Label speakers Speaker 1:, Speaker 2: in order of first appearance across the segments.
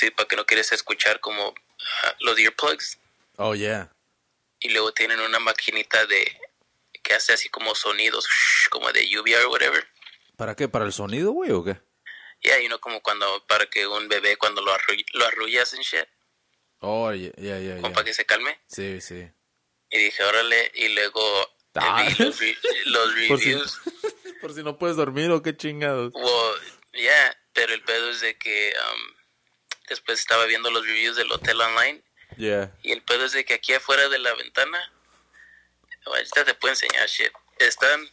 Speaker 1: sí, para que no quieres escuchar como ah, los earplugs.
Speaker 2: Oh, yeah.
Speaker 1: Y luego tienen una maquinita de. que hace así como sonidos, como de lluvia o whatever.
Speaker 2: ¿Para qué? ¿Para el sonido, güey, o qué?
Speaker 1: Yeah, you know, como cuando. para que un bebé cuando lo, arru lo arrullas en shit.
Speaker 2: Oh, yeah, yeah, yeah.
Speaker 1: Como
Speaker 2: yeah.
Speaker 1: para que se calme.
Speaker 2: Sí, sí.
Speaker 1: Y dije, órale, y luego. eh,
Speaker 2: Ah.
Speaker 1: vi los, re- los
Speaker 2: Por si,
Speaker 1: reviews.
Speaker 2: por si no puedes dormir o qué chingados.
Speaker 1: Well, yeah, pero el pedo es de que um, después estaba viendo los reviews del hotel online
Speaker 2: Yeah.
Speaker 1: y el pedo es de que aquí afuera de la ventana, ahorita te puedo enseñar shit, están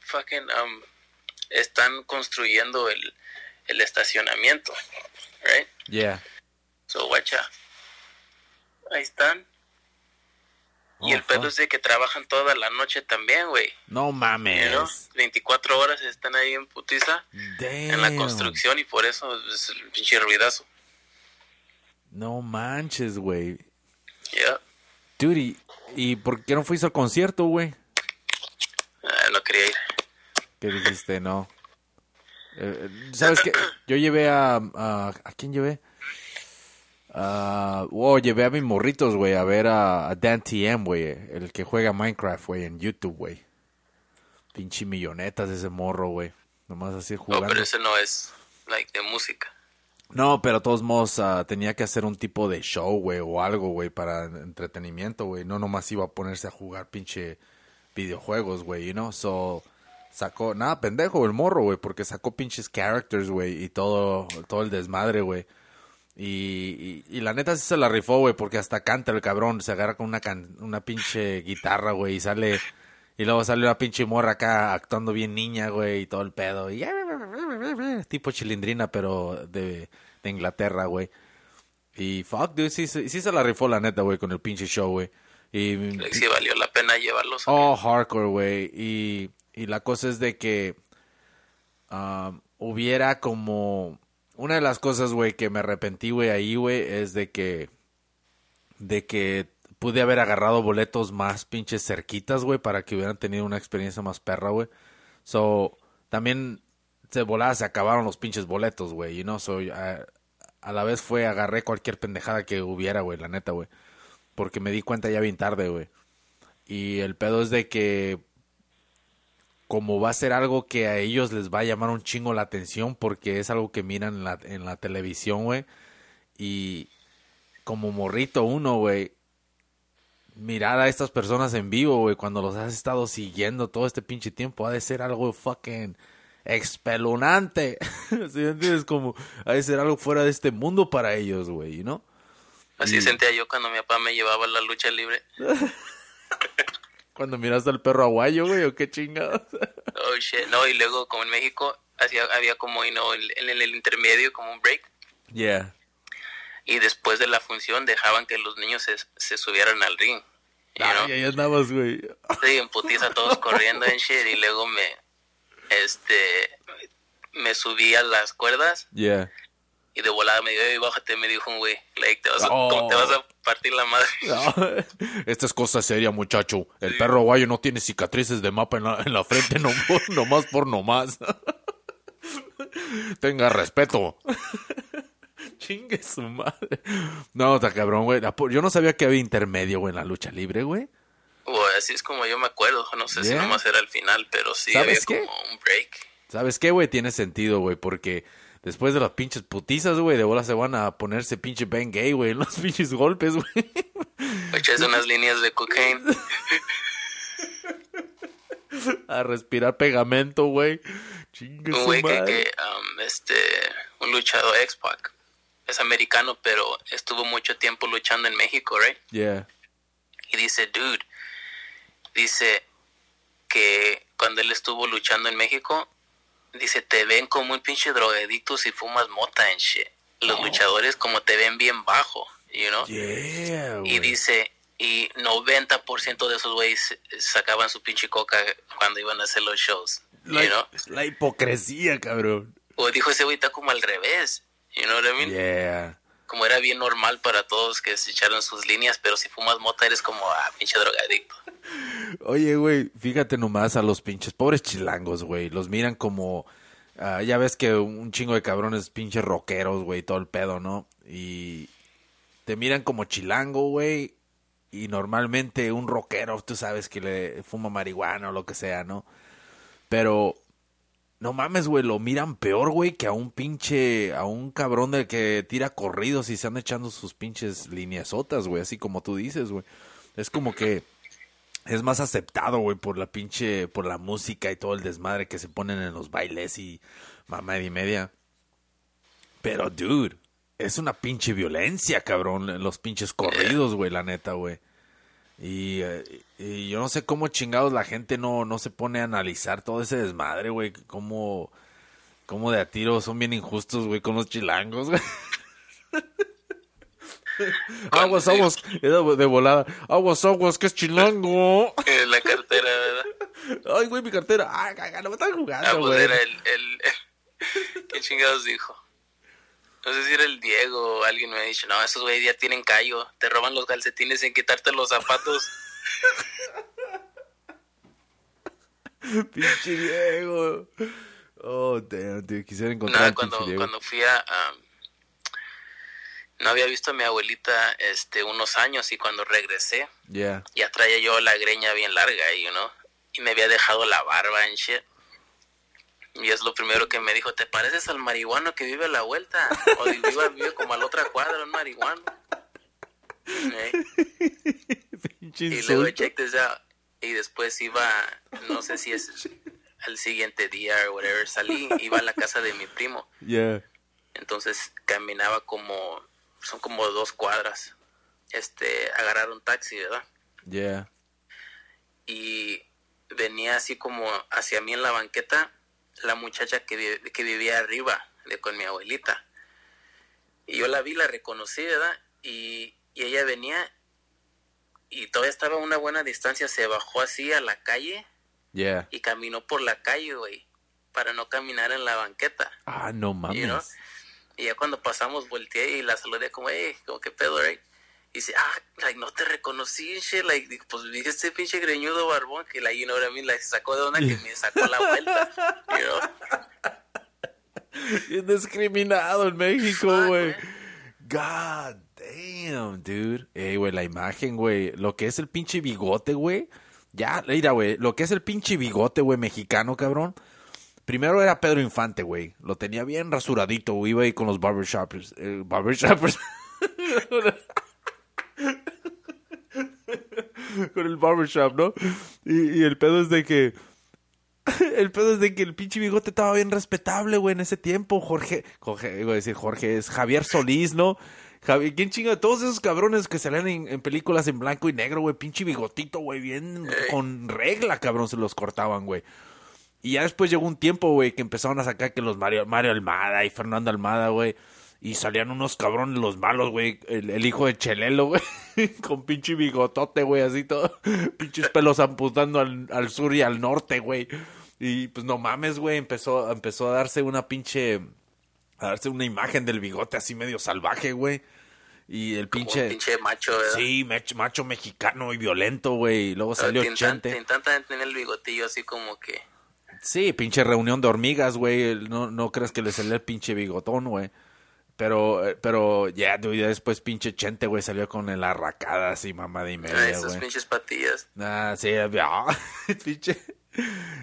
Speaker 1: fucking, um, están construyendo el, el estacionamiento, right?
Speaker 2: Yeah.
Speaker 1: So, guacha, ahí están. Y
Speaker 2: Oh,
Speaker 1: el pedo
Speaker 2: fuck.
Speaker 1: es de que trabajan toda la noche también, güey.
Speaker 2: No mames.
Speaker 1: know? 24 horas están ahí en putiza.
Speaker 2: Damn.
Speaker 1: en la construcción y por eso es el pinche ruidazo.
Speaker 2: No manches, güey.
Speaker 1: Ya,
Speaker 2: Dude, ¿y, y por qué no fuiste al concierto, güey?
Speaker 1: Ah, no quería ir.
Speaker 2: ¿Qué dijiste? No. Eh, eh, ¿Sabes qué? Yo llevé a... ¿A, ¿a quién llevé? Ah, wow, llevé a mis morritos, güey, a ver a, a Dan TM, güey. El que juega Minecraft, güey, en YouTube, güey. Pinche millonetas ese morro, güey. Nomás así
Speaker 1: No,
Speaker 2: jugando.
Speaker 1: pero ese no es like de música.
Speaker 2: No, pero de todos modos ah, tenía que hacer un tipo de show, güey, o algo, güey, para entretenimiento, güey. No nomás iba a ponerse a jugar pinche videojuegos, güey, you know? So, sacó, nada, pendejo el morro, güey, porque sacó pinches characters, güey, y todo, todo el desmadre, güey. Y, y, y la neta sí se la rifó, güey, porque hasta canta el cabrón, se agarra con una, can- una pinche guitarra, güey, y sale... Y luego sale una pinche morra acá actuando bien niña, güey, y todo el pedo. Y... Tipo chilindrina, pero de, de Inglaterra, güey. Y fuck, dude, sí, sí, sí se la rifó la neta, güey, con el pinche show, güey. Y...
Speaker 1: Sí valió la pena llevarlos.
Speaker 2: Oh, hardcore, güey. Y, y la cosa es de que um, hubiera como... Una de las cosas, güey, que me arrepentí, güey, ahí, güey, es de que... De que pude haber agarrado boletos más pinches cerquitas, güey, para que hubieran tenido una experiencia más perra, güey. So, también se volaba, se acabaron los pinches boletos, güey, y no, so, a, a la vez fue, agarré cualquier pendejada que hubiera, güey, la neta, güey. Porque me di cuenta ya bien tarde, güey. Y el pedo es de que como va a ser algo que a ellos les va a llamar un chingo la atención porque es algo que miran en la, en la televisión, güey. Y como morrito uno, güey, mirar a estas personas en vivo, güey, cuando los has estado siguiendo todo este pinche tiempo, ha de ser algo fucking expelunante. ¿Sí me entiendes? Como ha de ser algo fuera de este mundo para ellos, güey, ¿no?
Speaker 1: Así sentía yo cuando mi papá me llevaba a la lucha libre.
Speaker 2: Cuando miraste al perro aguayo, güey, o qué chingados.
Speaker 1: Oh shit. No, y luego como en México hacía, había como, you know, el- en el, intermedio como un break.
Speaker 2: yeah.
Speaker 1: Y después de la función dejaban que los niños se, se subieran al ring.
Speaker 2: Ay, ahí andabas, güey.
Speaker 1: Sí, en putiza todos corriendo en shit y luego me, este, me subí a las cuerdas
Speaker 2: Yeah.
Speaker 1: y de volada me dijo, "Ey, bájate, me dijo un güey, like, te vas, a,
Speaker 2: Oh.
Speaker 1: como te vas a partir la madre.
Speaker 2: Esta es cosa seria, muchacho. El perro aguayo no tiene cicatrices de mapa en la, en la frente, no, por- nomás por nomás. Tenga respeto. Chingue su madre. No, está cabrón, güey. Yo no sabía que había intermedio, güey, en la lucha libre, güey.
Speaker 1: Así es como yo me acuerdo, no sé si
Speaker 2: Yeah.
Speaker 1: nomás era el final, pero sí
Speaker 2: ¿Sabes
Speaker 1: había
Speaker 2: qué?
Speaker 1: como un break.
Speaker 2: ¿Sabes qué, güey? Tiene sentido, güey, porque después de las pinches putizas, güey, de bola se van a ponerse pinche Ben Gay, güey, en los pinches golpes, güey.
Speaker 1: Echas unas líneas de cocaine.
Speaker 2: A respirar pegamento, güey. Chingue
Speaker 1: Un güey que, um, este, un luchador X-Pac. Es americano, pero estuvo mucho tiempo luchando en México, right?
Speaker 2: Yeah.
Speaker 1: Y dice, dude, dice que cuando él estuvo luchando en México, dice, te ven como un pinche drogadicto si fumas mota en shit. Los luchadores como te ven bien bajo, you know?
Speaker 2: Yeah,
Speaker 1: Y dice, y 90% de esos güeyes sacaban su pinche coca cuando iban a hacer los shows, you
Speaker 2: La,
Speaker 1: know?
Speaker 2: la hipocresía, cabrón.
Speaker 1: O dijo ese güey está como al revés. You know what I mean?
Speaker 2: Yeah.
Speaker 1: Como era bien normal para todos que se echaron sus líneas, pero si fumas mota eres como, ah, pinche drogadicto.
Speaker 2: Oye, güey, fíjate nomás a los pinches pobres chilangos, güey. Los miran como. ah, ya ves que un chingo de cabrones pinches rockeros, güey, todo el pedo, ¿no? Y te miran como chilango, güey. Y normalmente un rockero, tú sabes que le fuma marihuana o lo que sea, ¿no? Pero no mames, güey, lo miran peor, güey, que a un pinche, a un cabrón del que tira corridos y se anda echando sus pinches lineazotas, güey, así como tú dices, güey. Es como que es más aceptado, güey, por la pinche, por la música y todo el desmadre que se ponen en los bailes y mamá y media. Pero, dude, es una pinche violencia, cabrón, los pinches corridos, güey, la neta, güey. Y, eh, y yo no sé cómo chingados la gente no, no se pone a analizar todo ese desmadre, güey. Cómo, cómo de a tiro son bien injustos, güey, con los chilangos, güey. aguas, aguas, era de volada. Aguas, aguas, que es chilango.
Speaker 1: Eh, La cartera, ¿verdad?
Speaker 2: Ay, güey, mi cartera. Ay, no me están
Speaker 1: Ah,
Speaker 2: jugando,
Speaker 1: pues
Speaker 2: güey.
Speaker 1: era el, el, ¿Qué chingados dijo? No sé si era el Diego o alguien me ha dicho, no, esos güeyes ya tienen callo, te roban los calcetines sin quitarte los zapatos.
Speaker 2: Pinche Diego. Oh, damn, tío, quisiera encontrar
Speaker 1: Nada, cuando,
Speaker 2: Diego.
Speaker 1: cuando fui a... no había visto a mi abuelita este unos años y cuando regresé
Speaker 2: Yeah.
Speaker 1: ya traía yo la greña bien larga, you know, y me había dejado la barba en shit. Y es lo primero que me dijo, ¿te pareces al marihuano que vive a la vuelta? O vive, vive como a la otra cuadra, un marihuano. Eh, Y luego, check this out. Y después iba, no sé si es al siguiente día o whatever, salí, iba a la casa de mi primo.
Speaker 2: Yeah.
Speaker 1: Entonces caminaba como, son como dos cuadras. Este, agarrar un taxi, ¿verdad?
Speaker 2: Yeah.
Speaker 1: y venía así como hacia mí en la banqueta la muchacha que, vi- que vivía arriba de con mi abuelita. Y yo la vi, la reconocí, ¿verdad? Y, y ella venía y todavía estaba a una buena distancia, se bajó así a la calle
Speaker 2: Yeah.
Speaker 1: y caminó por la calle, güey, para no caminar en la banqueta.
Speaker 2: Ah, no mames.
Speaker 1: You know? Y ya cuando pasamos volteé y la saludé como, hey, como que pedo, right? Y dice, ah, like, no te reconocí, shit. Like, pues dije este pinche greñudo barbón que la, you know what I mean? Se sacó de onda que me sacó la vuelta, you know?
Speaker 2: Indiscriminado en México, güey. God damn, dude. Ey, güey, la imagen, güey. Lo que es el pinche bigote, güey. Ya, mira, güey. Lo que es el pinche bigote, güey, mexicano, cabrón. Primero era Pedro Infante, güey. Lo tenía bien rasuradito, güey. Iba ahí con los barbershoppers. Eh, barbershoppers. con el barbershop, ¿no? Y, y el pedo es de que... El pedo es de que el pinche bigote estaba bien respetable, güey, en ese tiempo. Jorge, Jorge, iba a decir Jorge, es Javier Solís, ¿no? Javi- ¿Quién chinga? Todos esos cabrones que salen en, en películas en blanco y negro, güey, pinche bigotito, güey, bien con regla, cabrón, se los cortaban, güey. Y ya después llegó un tiempo, güey, que empezaron a sacar que los Mario, Mario Almada y Fernando Almada, güey. Y salían unos cabrones los malos, güey. El, el hijo de Chelelo, güey. Con pinche bigotote, güey, así todo. Pinches pelos amputando al, al sur y al norte, güey. Y pues no mames, güey. Empezó, empezó a darse una pinche. A darse una imagen del bigote así medio salvaje, güey. Y el
Speaker 1: Como un
Speaker 2: pinche.
Speaker 1: pinche macho, ¿verdad?
Speaker 2: Sí, macho mexicano y violento, güey. Y luego
Speaker 1: Pero
Speaker 2: salió Chente.
Speaker 1: te intentan tener el bigotillo así como que...
Speaker 2: Sí, pinche reunión de hormigas, güey. No, no crees que le salió el pinche bigotón, güey. Pero, eh, pero ya, ya después pinche Chente, güey, salió con el arracada así, mamá
Speaker 1: ah,
Speaker 2: media,
Speaker 1: esas
Speaker 2: güey.
Speaker 1: pinches patillas.
Speaker 2: Ah, sí, ah, el pinche...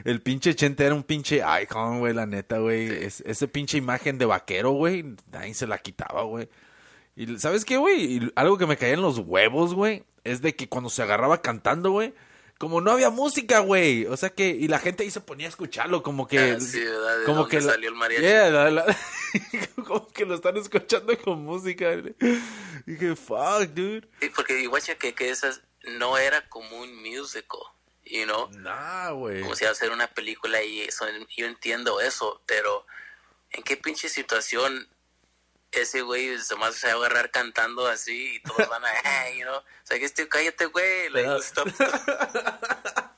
Speaker 2: El pinche Chente era un pinche icon, güey, la neta, güey. Es- ese pinche imagen de vaquero, güey, nadie se la quitaba, güey. Y ¿sabes qué, güey? Algo que me caía en los huevos, güey, es de que cuando se agarraba cantando, güey, como no había música, güey. O sea que, y la gente ahí se ponía a escucharlo, como que...
Speaker 1: Ah, sí, ¿verdad? ¿De
Speaker 2: como que la-
Speaker 1: salió el mariachi?
Speaker 2: Yeah, la- la- como que lo están escuchando con música. güey. Dije, fuck, dude.
Speaker 1: Sí, porque igual que, que esas no era como un musical, you know?
Speaker 2: Nah, güey.
Speaker 1: como si iba a hacer una película y eso, yo entiendo eso, pero ¿en qué pinche situación ese güey se va a agarrar cantando así y todos van a, "Hey", you know? O sea, que este, cállate, güey. like, stop.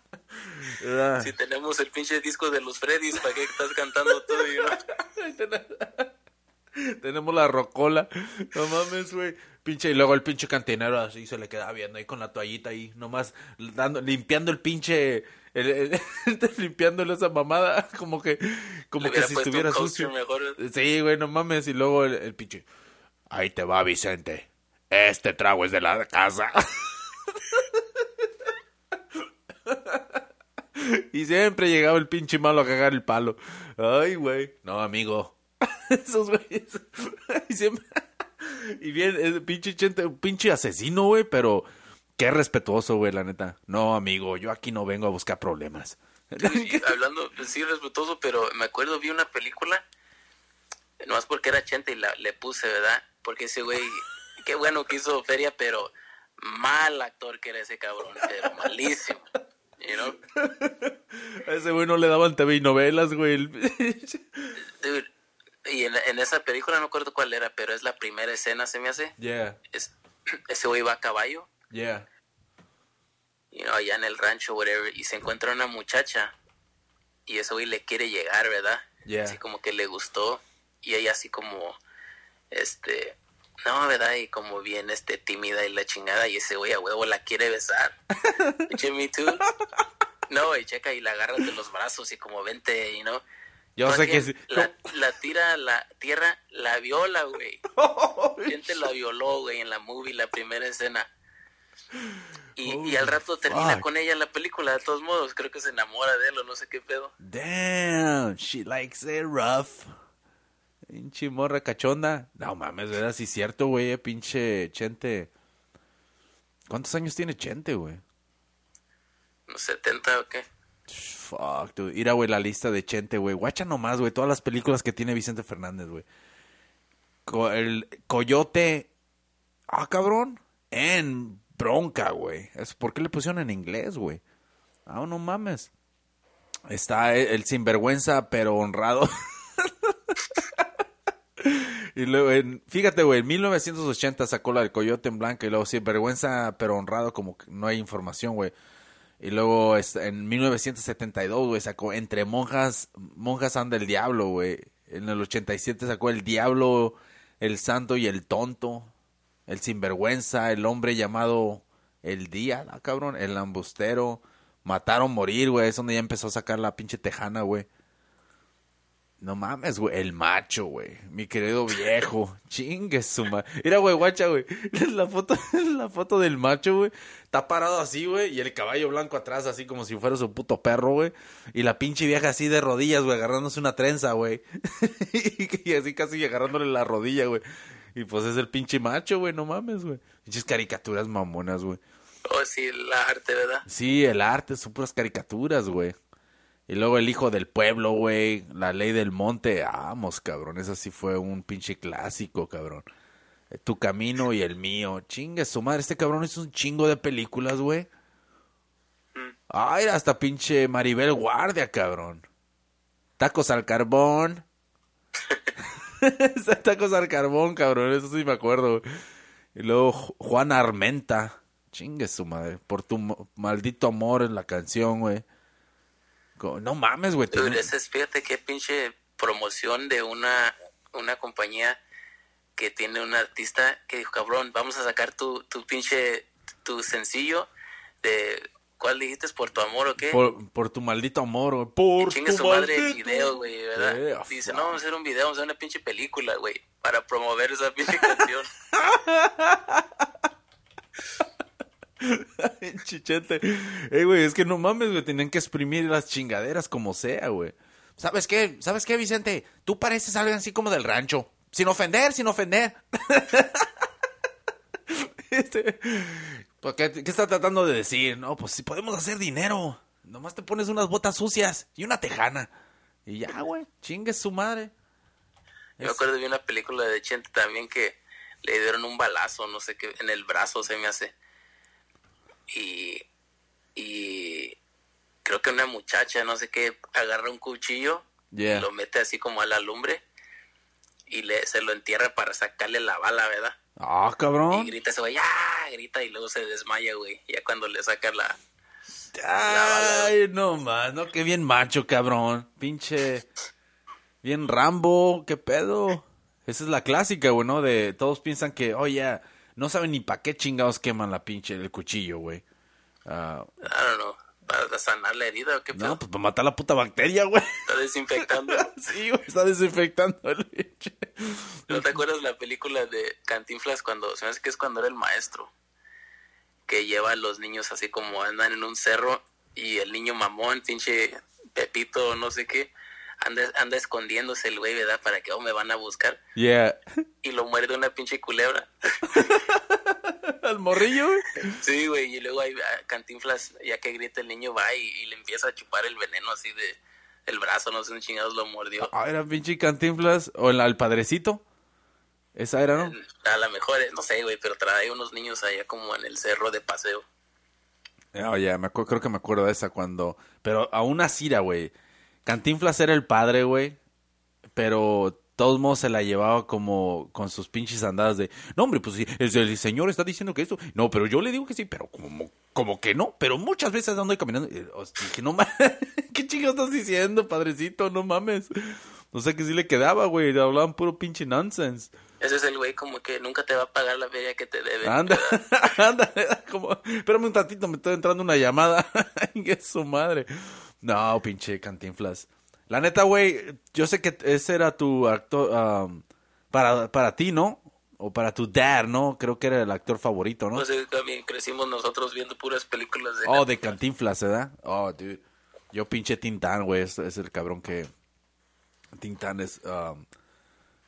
Speaker 1: Si tenemos el pinche disco de los Freddys, ¿para qué estás cantando tú, you know?
Speaker 2: Tenemos la rocola. No mames, güey. Pinche, y luego el pinche cantinero así se le queda viendo ahí con la toallita ahí, nomás dando, limpiando el pinche, el, el- limpiándole esa mamada, como que, como que si estuviera sucio.
Speaker 1: mejor.
Speaker 2: Sí, güey, no mames. Y luego el, el pinche. Ahí te va, Vicente. Este trago es de la casa. y siempre llegaba el pinche malo a cagar el palo. Ay, güey. No, amigo. Esos güeyes. y siempre. Y bien, es pinche chente, pinche asesino, güey, pero qué respetuoso, güey, la neta. No, amigo, yo aquí no vengo a buscar problemas.
Speaker 1: Sí, hablando, sí, respetuoso, pero me acuerdo, vi una película, nomás porque era Chente y la, le puse, ¿verdad? Porque ese güey, qué bueno que hizo feria, pero mal actor que era ese cabrón, pero malísimo. You know?
Speaker 2: A ese güey no le daban TV y novelas, güey.
Speaker 1: Dude, y en, en esa película no acuerdo cuál era, pero es la primera escena, se me hace.
Speaker 2: yeah,
Speaker 1: Es, ese güey va a caballo,
Speaker 2: yeah.
Speaker 1: you know, allá en el rancho, whatever, y se encuentra una muchacha. Y ese güey le quiere llegar, ¿verdad?
Speaker 2: Yeah.
Speaker 1: Así como que le gustó. Y ella así como, este, no, ¿verdad? Y como bien, este, tímida y la chingada. Y ese güey a huevo la quiere besar. Jimmy, tú. No, y checa y la agarras de los brazos y como vente, y no.
Speaker 2: Yo sé que sí.
Speaker 1: La, la tira la tierra, la viola, güey. Gente la violó, güey, en la movie, la primera escena. Y, y al rato termina
Speaker 2: fuck.
Speaker 1: con ella la película, de todos modos. Creo que se enamora de él o no sé qué pedo.
Speaker 2: Damn, she likes it rough. Pinche morra cachonda. No mames, ¿verdad? Sí es cierto, güey, eh, pinche Chente. ¿Cuántos años tiene Chente, güey?
Speaker 1: ¿No 70 o qué?
Speaker 2: Fuck, dude. Mira, güey, la lista de Chente, güey. Guacha nomás, güey. Todas las películas que tiene Vicente Fernández, güey. El Coyote. Ah, cabrón. En bronca, güey. ¿Por qué le pusieron en inglés, güey? Ah, no mames. Está el, el sinvergüenza, pero honrado. y luego, en- fíjate, güey, en 1980 sacó la del Coyote en blanca y luego sinvergüenza, pero honrado, como que no hay información, güey. Y luego este, en 1972, güey, sacó Entre monjas, monjas anda el diablo, güey. En el 87 sacó El diablo, el santo y el tonto. El sinvergüenza, el hombre llamado El día, ah, cabrón, el ambustero. Mataron morir, güey. Es donde ya empezó a sacar la pinche tejana, güey. No mames, güey. El macho, güey. Mi querido viejo. Chingue su madre. Mira, güey, guacha, güey. La foto, la foto del macho, güey. Está parado así, güey. Y el caballo blanco atrás, así como si fuera su puto perro, güey. Y la pinche vieja así de rodillas, güey, agarrándose una trenza, güey. y así casi agarrándole la rodilla, güey. Y pues es el pinche macho, güey. No mames, güey. Pinches caricaturas mamonas, güey.
Speaker 1: Oh, sí, la arte, ¿verdad?
Speaker 2: Sí, el arte, son puras caricaturas, güey. Y luego el hijo del pueblo, güey. La ley del monte. Vamos, cabrón. Ese sí fue un pinche clásico, cabrón. Eh, Tu camino y el mío. Chingue su madre. Este cabrón hizo un chingo de películas, güey. Ay, hasta pinche Maribel Guardia, cabrón. Tacos al carbón. Tacos al carbón, cabrón. Eso sí me acuerdo. Y luego Ju- Juan Armenta. Chingue su madre. Por tu maldito amor en la canción, güey. No mames, güey.
Speaker 1: Es, fíjate qué pinche promoción de una, una compañía que tiene un artista que dijo, cabrón, vamos a sacar tu, tu pinche, tu sencillo de, ¿cuál dijiste? ¿Por tu amor o qué?
Speaker 2: Por, por tu maldito amor, güey. Por
Speaker 1: Chingue
Speaker 2: tu
Speaker 1: su madre el video, güey, ¿verdad?
Speaker 2: Eh,
Speaker 1: Dice,
Speaker 2: fuck.
Speaker 1: no, vamos a hacer un video, vamos a hacer una pinche película, güey, para promover esa pinche canción.
Speaker 2: Chichete. Ey, güey, es que no mames, güey. Tenían que exprimir las chingaderas como sea, güey. ¿Sabes qué? ¿Sabes qué, Vicente? Tú pareces algo así como del rancho. Sin ofender, sin ofender. Este, ¿por ¿qué, ¿Qué está tratando de decir? No, pues si podemos hacer dinero. Nomás te pones unas botas sucias y una tejana. Y ya, güey. Chingue su madre.
Speaker 1: Yo me acuerdo de una película de Chente también que le dieron un balazo, no sé qué, en el brazo se me hace. Y, y creo que una muchacha, no sé qué, agarra un cuchillo
Speaker 2: Yeah.
Speaker 1: y lo mete así como a la lumbre y le, se lo entierra para sacarle la bala, ¿verdad?
Speaker 2: Ah,
Speaker 1: Y
Speaker 2: cabrón.
Speaker 1: grita ese güey, ¡ya! Grita y luego se desmaya, güey. Ya cuando le saca la...
Speaker 2: Ay, no más, no, qué bien macho, cabrón. Pinche. Bien Rambo, qué pedo. Esa es la clásica, güey, ¿no? De todos piensan que, oye, no saben ni para qué chingados queman la pinche el cuchillo, güey. Ah,
Speaker 1: I don't know. ¿Para sanar la herida o qué pedo?
Speaker 2: no, pues para matar la puta bacteria, güey.
Speaker 1: Está desinfectando.
Speaker 2: Sí, güey, está desinfectando el pinche.
Speaker 1: ¿No te acuerdas la película de Cantinflas cuando, se me hace que es cuando era el maestro? Que lleva a los niños así como andan en un cerro y el niño mamón, pinche Pepito, no sé qué, anda, anda escondiéndose el güey, ¿verdad? Para que, oh, me van a buscar.
Speaker 2: Yeah.
Speaker 1: Y lo muerde una pinche culebra.
Speaker 2: Al morrillo, güey.
Speaker 1: Sí, güey, y luego ahí ah, Cantinflas, ya que grita el niño, va y, y le empieza a chupar el veneno así de el brazo, no sé, un chingados lo mordió.
Speaker 2: Ah, era pinche cantinflas. O el, padrecito. Esa era, ¿no?
Speaker 1: A lo mejor, eh, no sé, güey, pero trae unos niños allá como en el cerro de paseo.
Speaker 2: Oh, ya, creo que me acuerdo de esa cuando. Pero aún así, güey. Cantinflas era el padre, güey. Pero todos modos se la llevaba como con sus pinches andadas de. No, hombre, pues sí, el, el señor está diciendo que esto. No, pero yo le digo que sí, pero como, como que no. Pero muchas veces ando ahí caminando. dije, no mames. ¿Qué chingo estás diciendo, padrecito? No mames. No sé que sí le quedaba, güey. Hablaban puro pinche nonsense.
Speaker 1: Ese es el güey como que nunca te va a pagar la feria que te debe.
Speaker 2: Anda, anda, como, espérame un ratito, me está entrando una llamada. que es su madre. No, pinche cantinflas. La neta, güey, yo sé que ese era tu actor, um, para, para ti, ¿no? O para tu dad, ¿no? Creo que era el actor favorito, ¿no?
Speaker 1: Pues eh, también crecimos nosotros viendo puras películas de...
Speaker 2: Oh, de Cantinflas, ¿verdad? Oh, dude. Yo pinche Tintán, güey, es, es el cabrón que... Tintán es... um,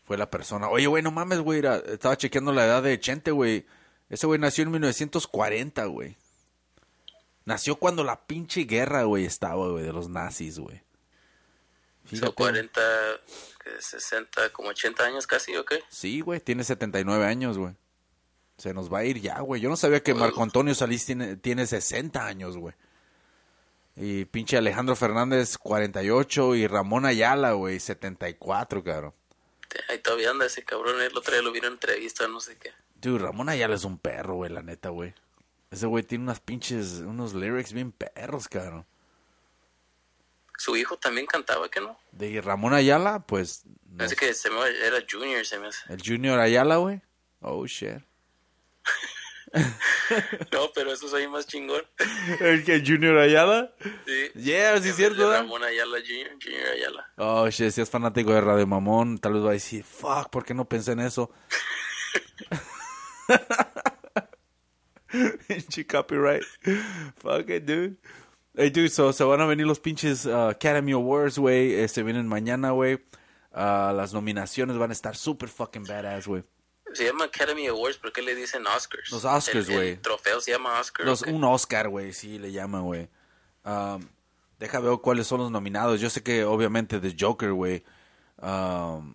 Speaker 2: fue la persona. Oye, güey, no mames, güey. Estaba chequeando la edad de Chente, güey. Ese güey nació en 1940, güey. Nació cuando la pinche guerra, güey, estaba, güey, de los nazis, güey.
Speaker 1: Son
Speaker 2: Fíjate.
Speaker 1: 40, que 60, como 80 años casi, ¿o qué?
Speaker 2: Sí, güey, tiene 79 años, güey. Se nos va a ir ya, güey. Yo no sabía que Marco Antonio Solís tiene, tiene 60 años, güey. Y pinche Alejandro Fernández, 48. Y Ramón Ayala, güey, 74, cabrón.
Speaker 1: Ahí todavía anda ese cabrón, el otro día lo vieron en entrevista, no sé qué.
Speaker 2: Dude, Ramón Ayala es un perro, güey, la neta, güey. Ese güey tiene unas pinches, unos lyrics bien perros, cabrón.
Speaker 1: Su hijo también cantaba, ¿qué no?
Speaker 2: De Ramón Ayala, pues, no
Speaker 1: Parece que se me, era Junior, se me hace.
Speaker 2: el Junior Ayala, güey. Oh, shit.
Speaker 1: No, pero eso soy más chingón.
Speaker 2: ¿El que Junior Ayala?
Speaker 1: Sí.
Speaker 2: Yeah, sí es cierto.
Speaker 1: Ramón Ayala Junior, Junior Ayala.
Speaker 2: Oh, shit, si es fanático de Radio Mamón, tal vez va a decir, fuck, ¿por qué no pensé en eso? Pinche copyright. Fuck it, dude. Hey, dude, so, se van a venir los pinches uh, Academy Awards, güey. Se vienen mañana, güey. Ah, las nominaciones van a estar super fucking badass, güey.
Speaker 1: Se llama Academy Awards, ¿por qué le dicen Oscars?
Speaker 2: Los Oscars,
Speaker 1: El- el
Speaker 2: güey.
Speaker 1: trofeo se llama Oscar.
Speaker 2: Los. Un Oscar, güey, sí le llaman, güey. Um, deja ver cuáles son los nominados. Yo sé que obviamente The Joker, güey, um,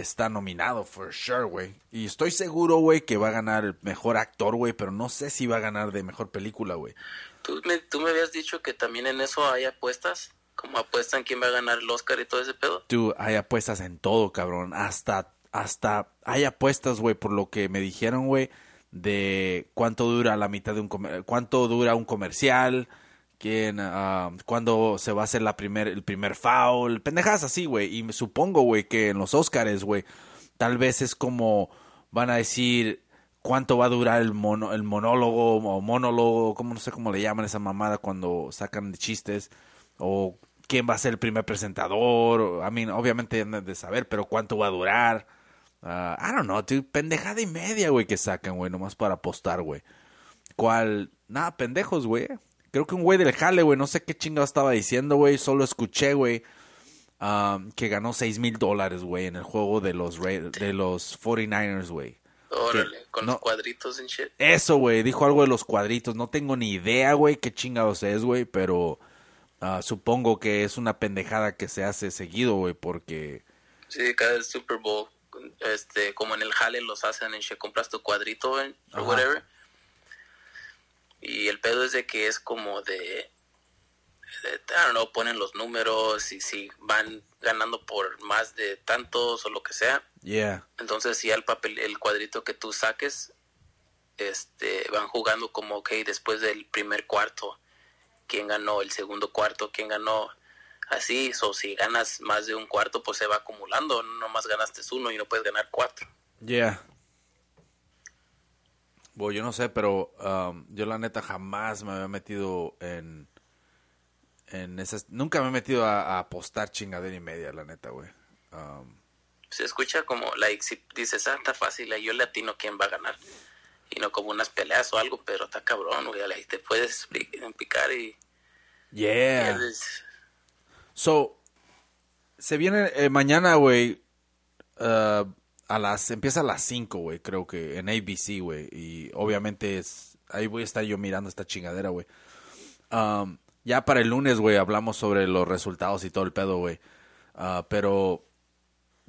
Speaker 2: está nominado, for sure, güey. Y estoy seguro, güey, que va a ganar el mejor actor, güey, pero no sé si va a ganar de mejor película, güey.
Speaker 1: ¿Tú me, tú me habías dicho que también en eso hay apuestas, como apuestan quién va a ganar el Oscar y todo ese pedo.
Speaker 2: Tú, hay apuestas en todo, cabrón. Hasta, hasta, hay apuestas, güey, por lo que me dijeron, güey, de cuánto dura la mitad de un, cuánto dura un comercial, quién, ah, cuándo se va a hacer la primer, el primer foul, pendejadas así, güey. Y me supongo, güey, que en los Oscars, güey, tal vez es como van a decir cuánto va a durar el mono, el monólogo o monólogo, como no sé cómo le llaman esa mamada cuando sacan chistes o quién va a ser el primer presentador, o- I mean, obviamente de saber, pero cuánto va a durar. Ah, I don't know, pendejada y media, güey, que sacan, güey, nomás para apostar, güey. ¿Cuál? Nada, pendejos, güey. Creo que un güey del jale, güey, no sé qué chingado estaba diciendo, güey, solo escuché, güey, ah, que ganó seis mil dólares, güey, en el juego de los, Ra- de los 49ers, güey.
Speaker 1: Órale, con
Speaker 2: No.
Speaker 1: los cuadritos en shit.
Speaker 2: Eso, güey, dijo algo de los cuadritos. No tengo ni idea, güey, qué chingados es, güey, pero ah, supongo que es una pendejada que se hace seguido, güey, porque...
Speaker 1: Sí, cada Super Bowl, este, como en el jale los hacen en shit, compras tu cuadrito en, o whatever. Y el pedo es de que es como de, de, I don't know, ponen los números y si van ganando por más de tantos o lo que sea.
Speaker 2: Yeah.
Speaker 1: Entonces, si el papel, el cuadrito que tú saques, este, van jugando como, ok, después del primer cuarto, quién ganó el segundo cuarto, quién ganó así, o si ganas más de un cuarto, pues se va acumulando, nomás ganaste uno y no puedes ganar cuatro.
Speaker 2: Yeah. Bueno, yo no sé, pero um, yo la neta jamás me había metido en en esas nunca me he metido a, a apostar chingadera y media, la neta, güey. Um,
Speaker 1: Se escucha como, like, si dices, ah, está fácil, yo le atino quién va a ganar. Y no como unas peleas o algo, pero está cabrón, güey, ahí te puedes picar y...
Speaker 2: yeah.
Speaker 1: eres-
Speaker 2: So, se viene eh, mañana, güey, uh, a las, empieza a las 5, güey, creo que en ABC, güey, y obviamente es, ahí voy a estar yo mirando esta chingadera, güey. Um, ya para el lunes, güey, hablamos sobre los resultados y todo el pedo, güey. Ah, pero,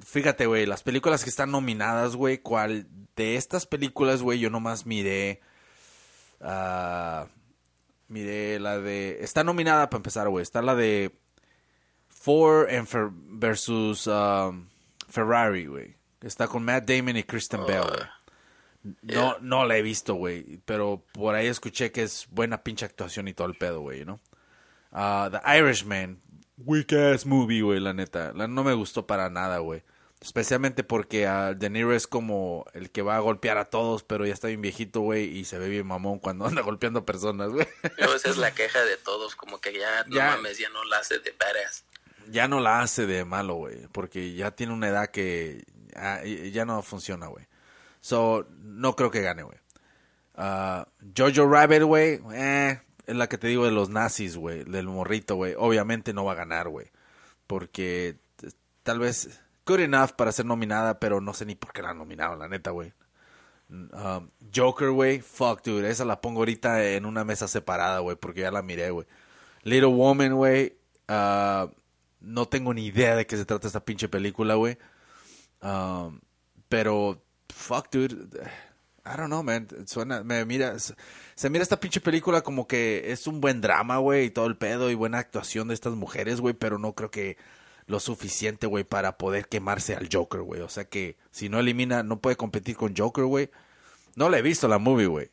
Speaker 2: fíjate, güey, las películas que están nominadas, güey, cuál de estas películas, güey, yo nomás miré, ah, miré la de, está nominada para empezar, güey, está la de Ford and Fer- versus um, Ferrari, güey. Está con Matt Damon y Kristen Bell. No, no la he visto, güey. Pero por ahí escuché que es buena pinche actuación y todo el pedo, güey, ¿no? Ah, The Irishman. Weak ass movie, güey, la neta. La- no me gustó para nada, güey. Especialmente porque De Niro es como el que va a golpear a todos, pero ya está bien viejito, güey, y se ve bien mamón cuando anda golpeando personas, güey.
Speaker 1: Esa es la queja de todos, como que ya, no
Speaker 2: Ya.
Speaker 1: mames, ya no la hace de badass.
Speaker 2: ya no la hace de malo, güey, porque ya tiene una edad que ah, ya no funciona, güey. So, no creo que gane, güey. Ah, Jojo Rabbit, güey, eh, es la que te digo de los nazis, güey, del morrito, güey. Obviamente no va a ganar, güey, porque tal vez good enough para ser nominada, pero no sé ni por qué la nominaron, la neta, güey. Um, Joker, güey, fuck, dude, esa la pongo ahorita en una mesa separada, güey, porque ya la miré, güey. Little Woman, güey, ah, no tengo ni idea de qué se trata esta pinche película, güey. Um, pero, fuck, dude, I don't know, man, suena, me mira, se, mira esta pinche película como que es un buen drama, güey, y todo el pedo y buena actuación de estas mujeres, güey, pero no creo que lo suficiente, güey, para poder quemarse al Joker, güey. O sea que si no elimina, no puede competir con Joker, güey. No la he visto la movie, güey.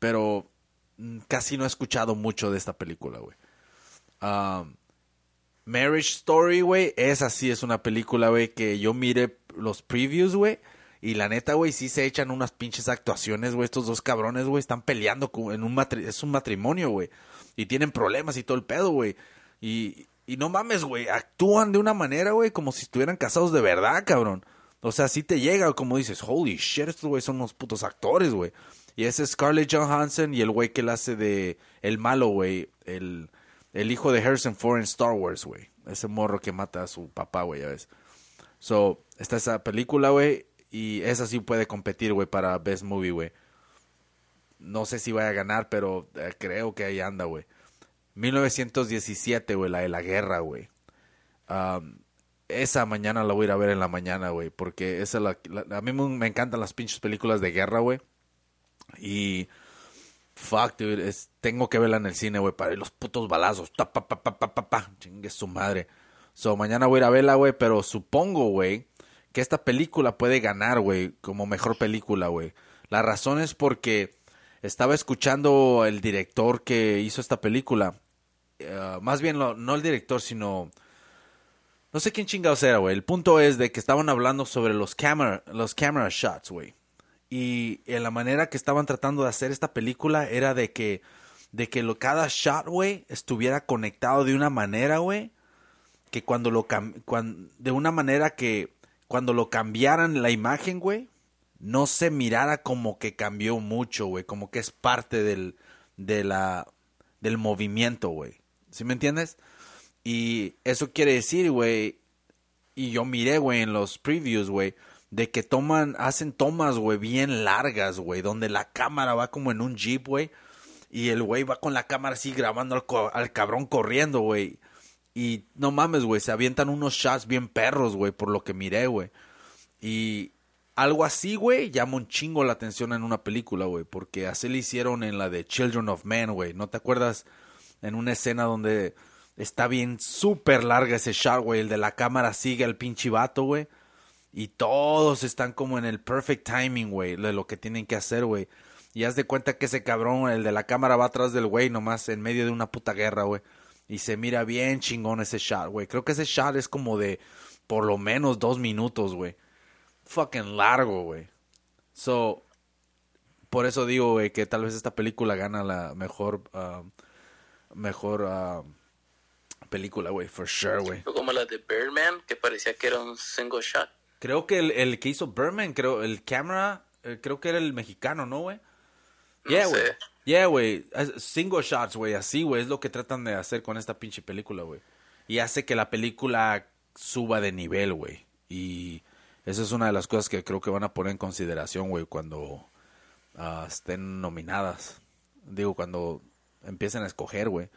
Speaker 2: Pero mm, casi no he escuchado mucho de esta película, güey. Um, Marriage Story, güey. Esa sí es una película, güey, que yo mire los previews, güey. Y la neta, güey, sí se echan unas pinches actuaciones, güey. Estos dos cabrones, güey, están peleando en un es un matrimonio, güey. Y tienen problemas y todo el pedo, güey. Y, y no mames, güey, actúan de una manera, güey, como si estuvieran casados de verdad, cabrón. O sea, sí te llega, como dices, holy shit, estos güey son unos putos actores, güey. Y ese es Scarlett Johansson y el güey que le hace de el malo, güey, el, el hijo de Harrison Ford en Star Wars, güey. Ese morro que mata a su papá, güey, ya ves. So, está esa película, güey, y esa sí puede competir, güey, para Best Movie, güey. No sé si vaya a ganar, pero eh, creo que ahí anda, güey. 1917, güey, la de la guerra, güey. Esa mañana la voy a ir a ver en la mañana, güey, porque esa la, a mí me, me encantan las pinches películas de guerra, güey. Y fuck, dude, es- tengo que verla en el cine, güey, para ver los putos balazos. Ta, pa, pa, pa, pa, pa, pa. Chingue su madre. So, mañana voy a ir a verla, güey, pero supongo, güey, que esta película puede ganar, güey, como mejor película, güey. La razón es porque estaba escuchando el director que hizo esta película. Eh, más bien, no el director, sino... No sé quién chingados era, güey. El punto es de que estaban hablando sobre los camera, los camera shots, güey. Y en la manera que estaban tratando de hacer esta película era de que, de que lo, cada shot, güey, estuviera conectado de una manera, güey, que cuando lo cam- cuan- de una manera que cuando lo cambiaran la imagen, güey, no se mirara como que cambió mucho, güey, como que es parte del, de la, del movimiento, güey. ¿Sí me entiendes? Y eso quiere decir, güey, y yo miré, güey, en los previews, güey, de que toman, hacen tomas, güey, bien largas, güey, donde la cámara va como en un jeep, güey, y el güey va con la cámara así grabando al, al cabrón corriendo, güey. Y no mames, güey, se avientan unos shots bien perros, güey, por lo que miré, güey. Y algo así, güey, llama un chingo la atención en una película, güey, porque así le hicieron en la de Children of Men, güey. ¿No te acuerdas en una escena donde está bien súper larga ese shot, güey? El de la cámara sigue al pinche vato, güey. Y todos están como en el perfect timing, güey, de lo que tienen que hacer, güey. Y haz de cuenta que ese cabrón, el de la cámara, va atrás del güey, nomás en medio de una puta guerra, güey. Y se mira bien chingón ese shot, güey. Creo que ese shot es como de por lo menos dos minutos, güey. Fucking largo, güey. So, por eso digo, güey, que tal vez esta película gana la mejor, uh, mejor uh, película, güey, for sure, güey.
Speaker 1: Como la de Birdman, que parecía que era un single shot.
Speaker 2: Creo que el, el que hizo Birdman, creo, el camera, eh, creo que era el mexicano, ¿no, güey?
Speaker 1: No
Speaker 2: Yeah, güey. Yeah, güey. Single shots, güey. Así, güey. Es lo que tratan de hacer con esta pinche película, güey. Y hace que la película suba de nivel, güey. Y esa es una de las cosas que creo que van a poner en consideración, güey, cuando ah, estén nominadas. Digo, cuando empiecen a escoger, güey.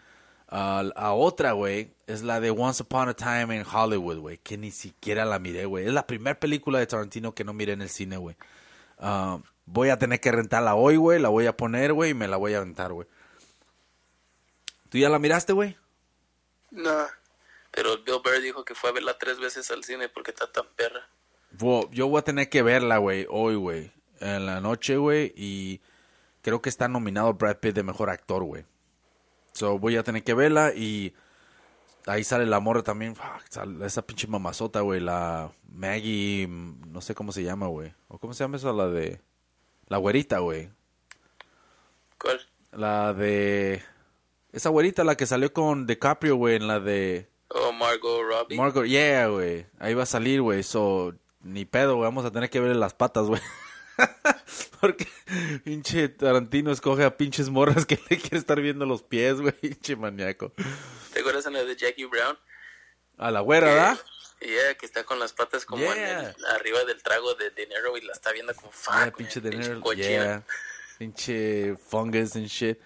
Speaker 2: Ah, a otra, güey, es la de Once Upon a Time in Hollywood, güey. Que ni siquiera la miré, güey. Es la primera película de Tarantino que no miré en el cine, güey. Ah, voy a tener que rentarla hoy, güey. La voy a poner, güey, y me la voy a aventar, güey. ¿Tú ya la miraste, güey?
Speaker 1: No. Pero Bill Burr dijo que fue a verla tres veces al cine porque está tan perra.
Speaker 2: Yo voy a tener que verla, güey, hoy, güey. En la noche, güey. Y creo que está nominado Brad Pitt de mejor actor, güey. So voy a tener que verla y ahí sale la morra también. Fuck, esa pinche mamazota, güey. La Maggie, no sé cómo se llama, güey. ¿O cómo se llama esa? La de... La güerita, güey.
Speaker 1: ¿Cuál?
Speaker 2: La de... Esa güerita, la que salió con DiCaprio, güey, en la de...
Speaker 1: Oh, Margot Robbie.
Speaker 2: Margot, yeah, güey. Ahí va a salir, güey. So, ni pedo, güey. Vamos a tener que verle las patas, güey. Porque pinche Tarantino escoge a pinches morras que le quiere estar viendo los pies, güey. Pinche maníaco.
Speaker 1: ¿Te acuerdas en la de Jackie Brown?
Speaker 2: A la güera, ¿verdad?
Speaker 1: Yeah, que está con las patas como en
Speaker 2: Yeah.
Speaker 1: el- arriba del trago de dinero y la está viendo como fuck.
Speaker 2: Yeah, pinche
Speaker 1: pinche
Speaker 2: dinero.
Speaker 1: cochina.
Speaker 2: Yeah. Pinche fungus and shit.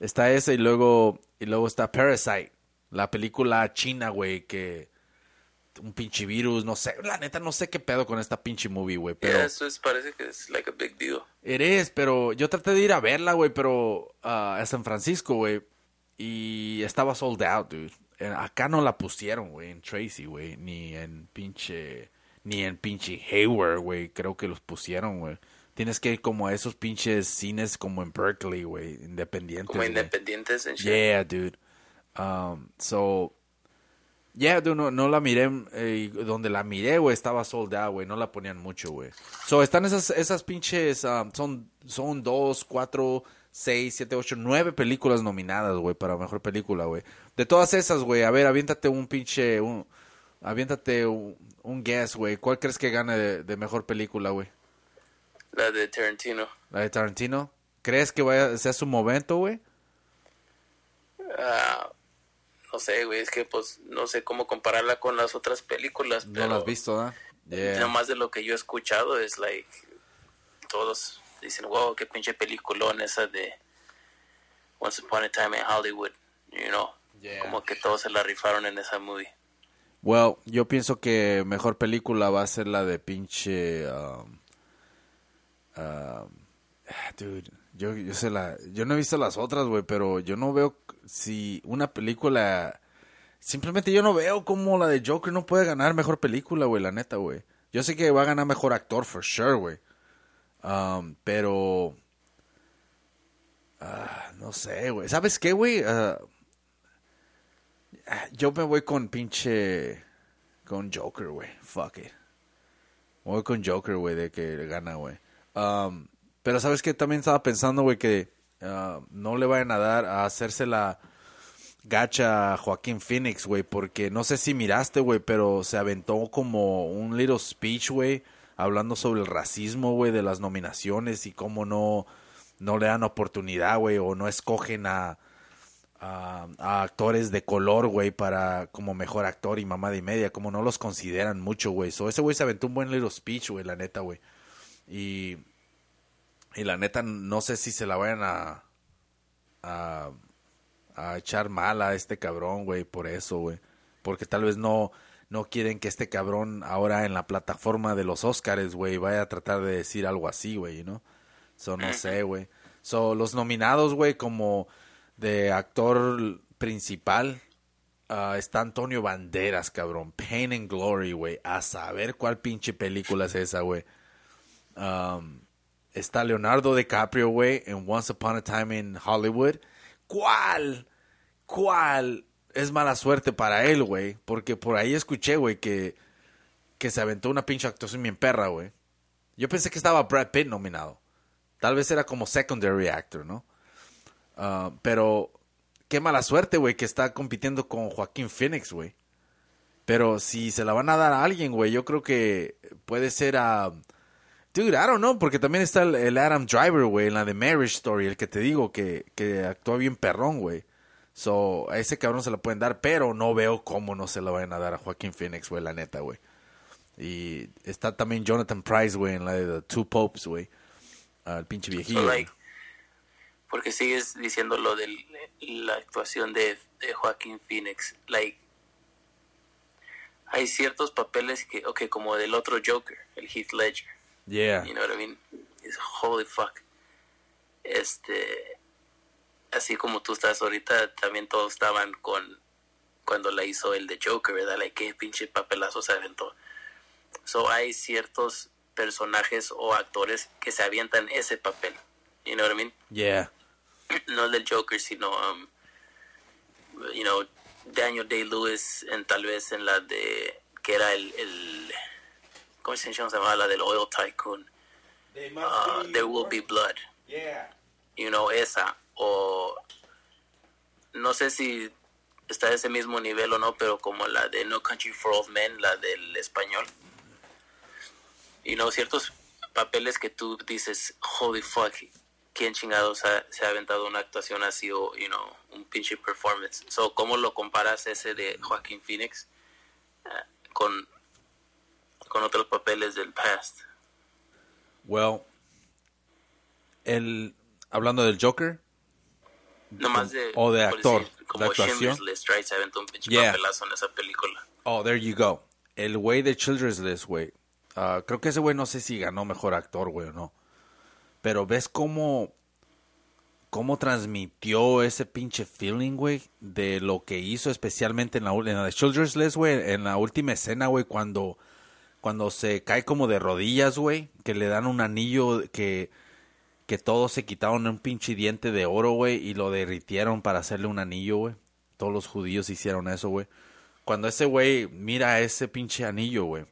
Speaker 2: Está esa y luego, y luego está Parasite. La película china, güey, que... Un pinche virus, no sé. La neta, no sé qué pedo con esta pinche movie, güey. Pero...
Speaker 1: Yeah, eso es, parece que es like a big deal.
Speaker 2: Eres, pero yo traté de ir a verla, güey, pero ah, a San Francisco, güey. Y estaba sold out, dude. Eh, Acá no la pusieron, güey, en Tracy, güey. Ni en pinche. Ni en pinche Hayward, güey. Creo que los pusieron, güey. Tienes que ir como a esos pinches cines como en Berkeley, güey. Independientes.
Speaker 1: Como independientes en.
Speaker 2: Yeah, dude. Um, so, yeah, dude, no, no la miré. eh, donde la miré, güey, estaba sold out, güey. No la ponían mucho, güey. So, están esas, esas pinches. um, son, son dos, cuatro, seis, siete, ocho, nueve películas nominadas, güey, para mejor película, güey. De todas esas, güey, a ver, aviéntate un pinche. Un, aviéntate un, un guess, güey. ¿Cuál crees que gane de, de mejor película, güey?
Speaker 1: La de Tarantino.
Speaker 2: ¿La de Tarantino? ¿Crees que vaya, sea su momento, güey?
Speaker 1: Ah, no sé, güey, es que pues no sé cómo compararla con las otras películas,
Speaker 2: No
Speaker 1: pero
Speaker 2: la has visto, ¿no? Yeah.
Speaker 1: nada más de lo que yo he escuchado es like todos dicen, wow, qué pinche peliculón esa de Once Upon a Time in Hollywood, you know,
Speaker 2: Yeah.
Speaker 1: como que todos se la rifaron en esa movie.
Speaker 2: Well, yo pienso que mejor película va a ser la de pinche. um, um, dude, yo, yo sé la. Yo no he visto las otras, güey, pero yo no veo si una película. Simplemente yo no veo cómo la de Joker no puede ganar mejor película, güey, la neta, güey. Yo sé que va a ganar mejor actor, for sure, güey. Um, pero. ah, no sé, güey. ¿Sabes qué, güey? Ah, yo me voy con pinche. Con Joker, güey. Fuck it. Me voy con Joker, güey, de que gana, güey. Um, pero sabes que también estaba pensando, güey, que ah, no le vayan a dar a hacerse la gacha a Joaquín Phoenix, güey, porque no sé si miraste, güey, pero se aventó como un little speech, güey, hablando sobre el racismo, güey, de las nominaciones y cómo no, no le dan oportunidad, güey, o no escogen a, a, a actores de color, güey, para como mejor actor y mamá de media, como no los consideran mucho, güey. So, ese güey se aventó un buen little speech, güey, la neta, güey. Y, y la neta, no sé si se la vayan a, a, a echar mal a este cabrón, güey, por eso, güey. Porque tal vez no, no quieren que este cabrón ahora en la plataforma de los Oscars, güey, vaya a tratar de decir algo así, güey, ¿no? So, no sé, güey. So, los nominados, güey, como de actor principal, ah, está Antonio Banderas, cabrón. Pain and Glory, güey. A saber cuál pinche película es esa, güey. Um, está Leonardo DiCaprio, güey, en Once Upon a Time in Hollywood. ¿Cuál? ¿Cuál? es mala suerte para él, güey. Porque por ahí escuché, güey, que, que se aventó una pinche actuación bien perra, güey. Yo pensé que estaba Brad Pitt nominado. Tal vez era como secondary actor, ¿no? Ah, pero qué mala suerte, güey, que está compitiendo con Joaquín Phoenix, güey. Pero si se la van a dar a alguien, güey, yo creo que puede ser a... Dude, I don't know, porque también está el, Adam Driver, güey, en la de Marriage Story, el que te digo que, que actúa bien perrón, güey. So, a ese cabrón se la pueden dar, pero no veo cómo no se la vayan a dar a Joaquín Phoenix, güey, la neta, güey. Y está también Jonathan Price, güey, en la de The Two Popes, güey. Al pinche viejillo.
Speaker 1: porque sigues diciendo lo de la actuación de, de Joaquín Phoenix. Like, hay ciertos papeles que, ok, como del otro Joker, el Heath Ledger.
Speaker 2: Yeah.
Speaker 1: You know what I mean? It's holy fuck. Este, así como tú estás ahorita, también todos estaban con cuando la hizo el de Joker, ¿verdad? Like, qué pinche papelazo se aventó. So hay ciertos personajes o actores que se avientan ese papel. You know what I mean?
Speaker 2: Yeah.
Speaker 1: No el del Joker, sino, um, you know, Daniel Day-Lewis en tal vez en la de que era el, el ¿cómo se llama? La del Oil Tycoon. Uh, There Will Be Blood.
Speaker 2: Yeah.
Speaker 1: You know, esa. O no sé si está a ese mismo nivel o no, pero como la de No Country for Old Men, la del español. You know, ciertos papeles que tú dices, holy fuck, quién chingados se ha aventado una actuación así o, you know, un pinche performance. So, ¿cómo lo comparas ese de Joaquín Phoenix eh, con, con otros papeles del past?
Speaker 2: Well, el, hablando del Joker.
Speaker 1: No más de,
Speaker 2: o de actor,
Speaker 1: como
Speaker 2: de actuación.
Speaker 1: List, right? Se aventó un pinche papelazo en esa película.
Speaker 2: Oh, there you go. El güey de Children's List, güey. Uh, creo que ese güey no sé si ganó mejor actor, güey, o no. Pero ves cómo, cómo transmitió ese pinche feeling, güey, de lo que hizo especialmente en la, en la Children's List, güey, en la última escena, güey, cuando, cuando se cae como de rodillas, güey, que le dan un anillo que, que todos se quitaron un pinche diente de oro, güey, y lo derritieron para hacerle un anillo, güey. Todos los judíos hicieron eso, güey. Cuando ese güey mira ese pinche anillo, güey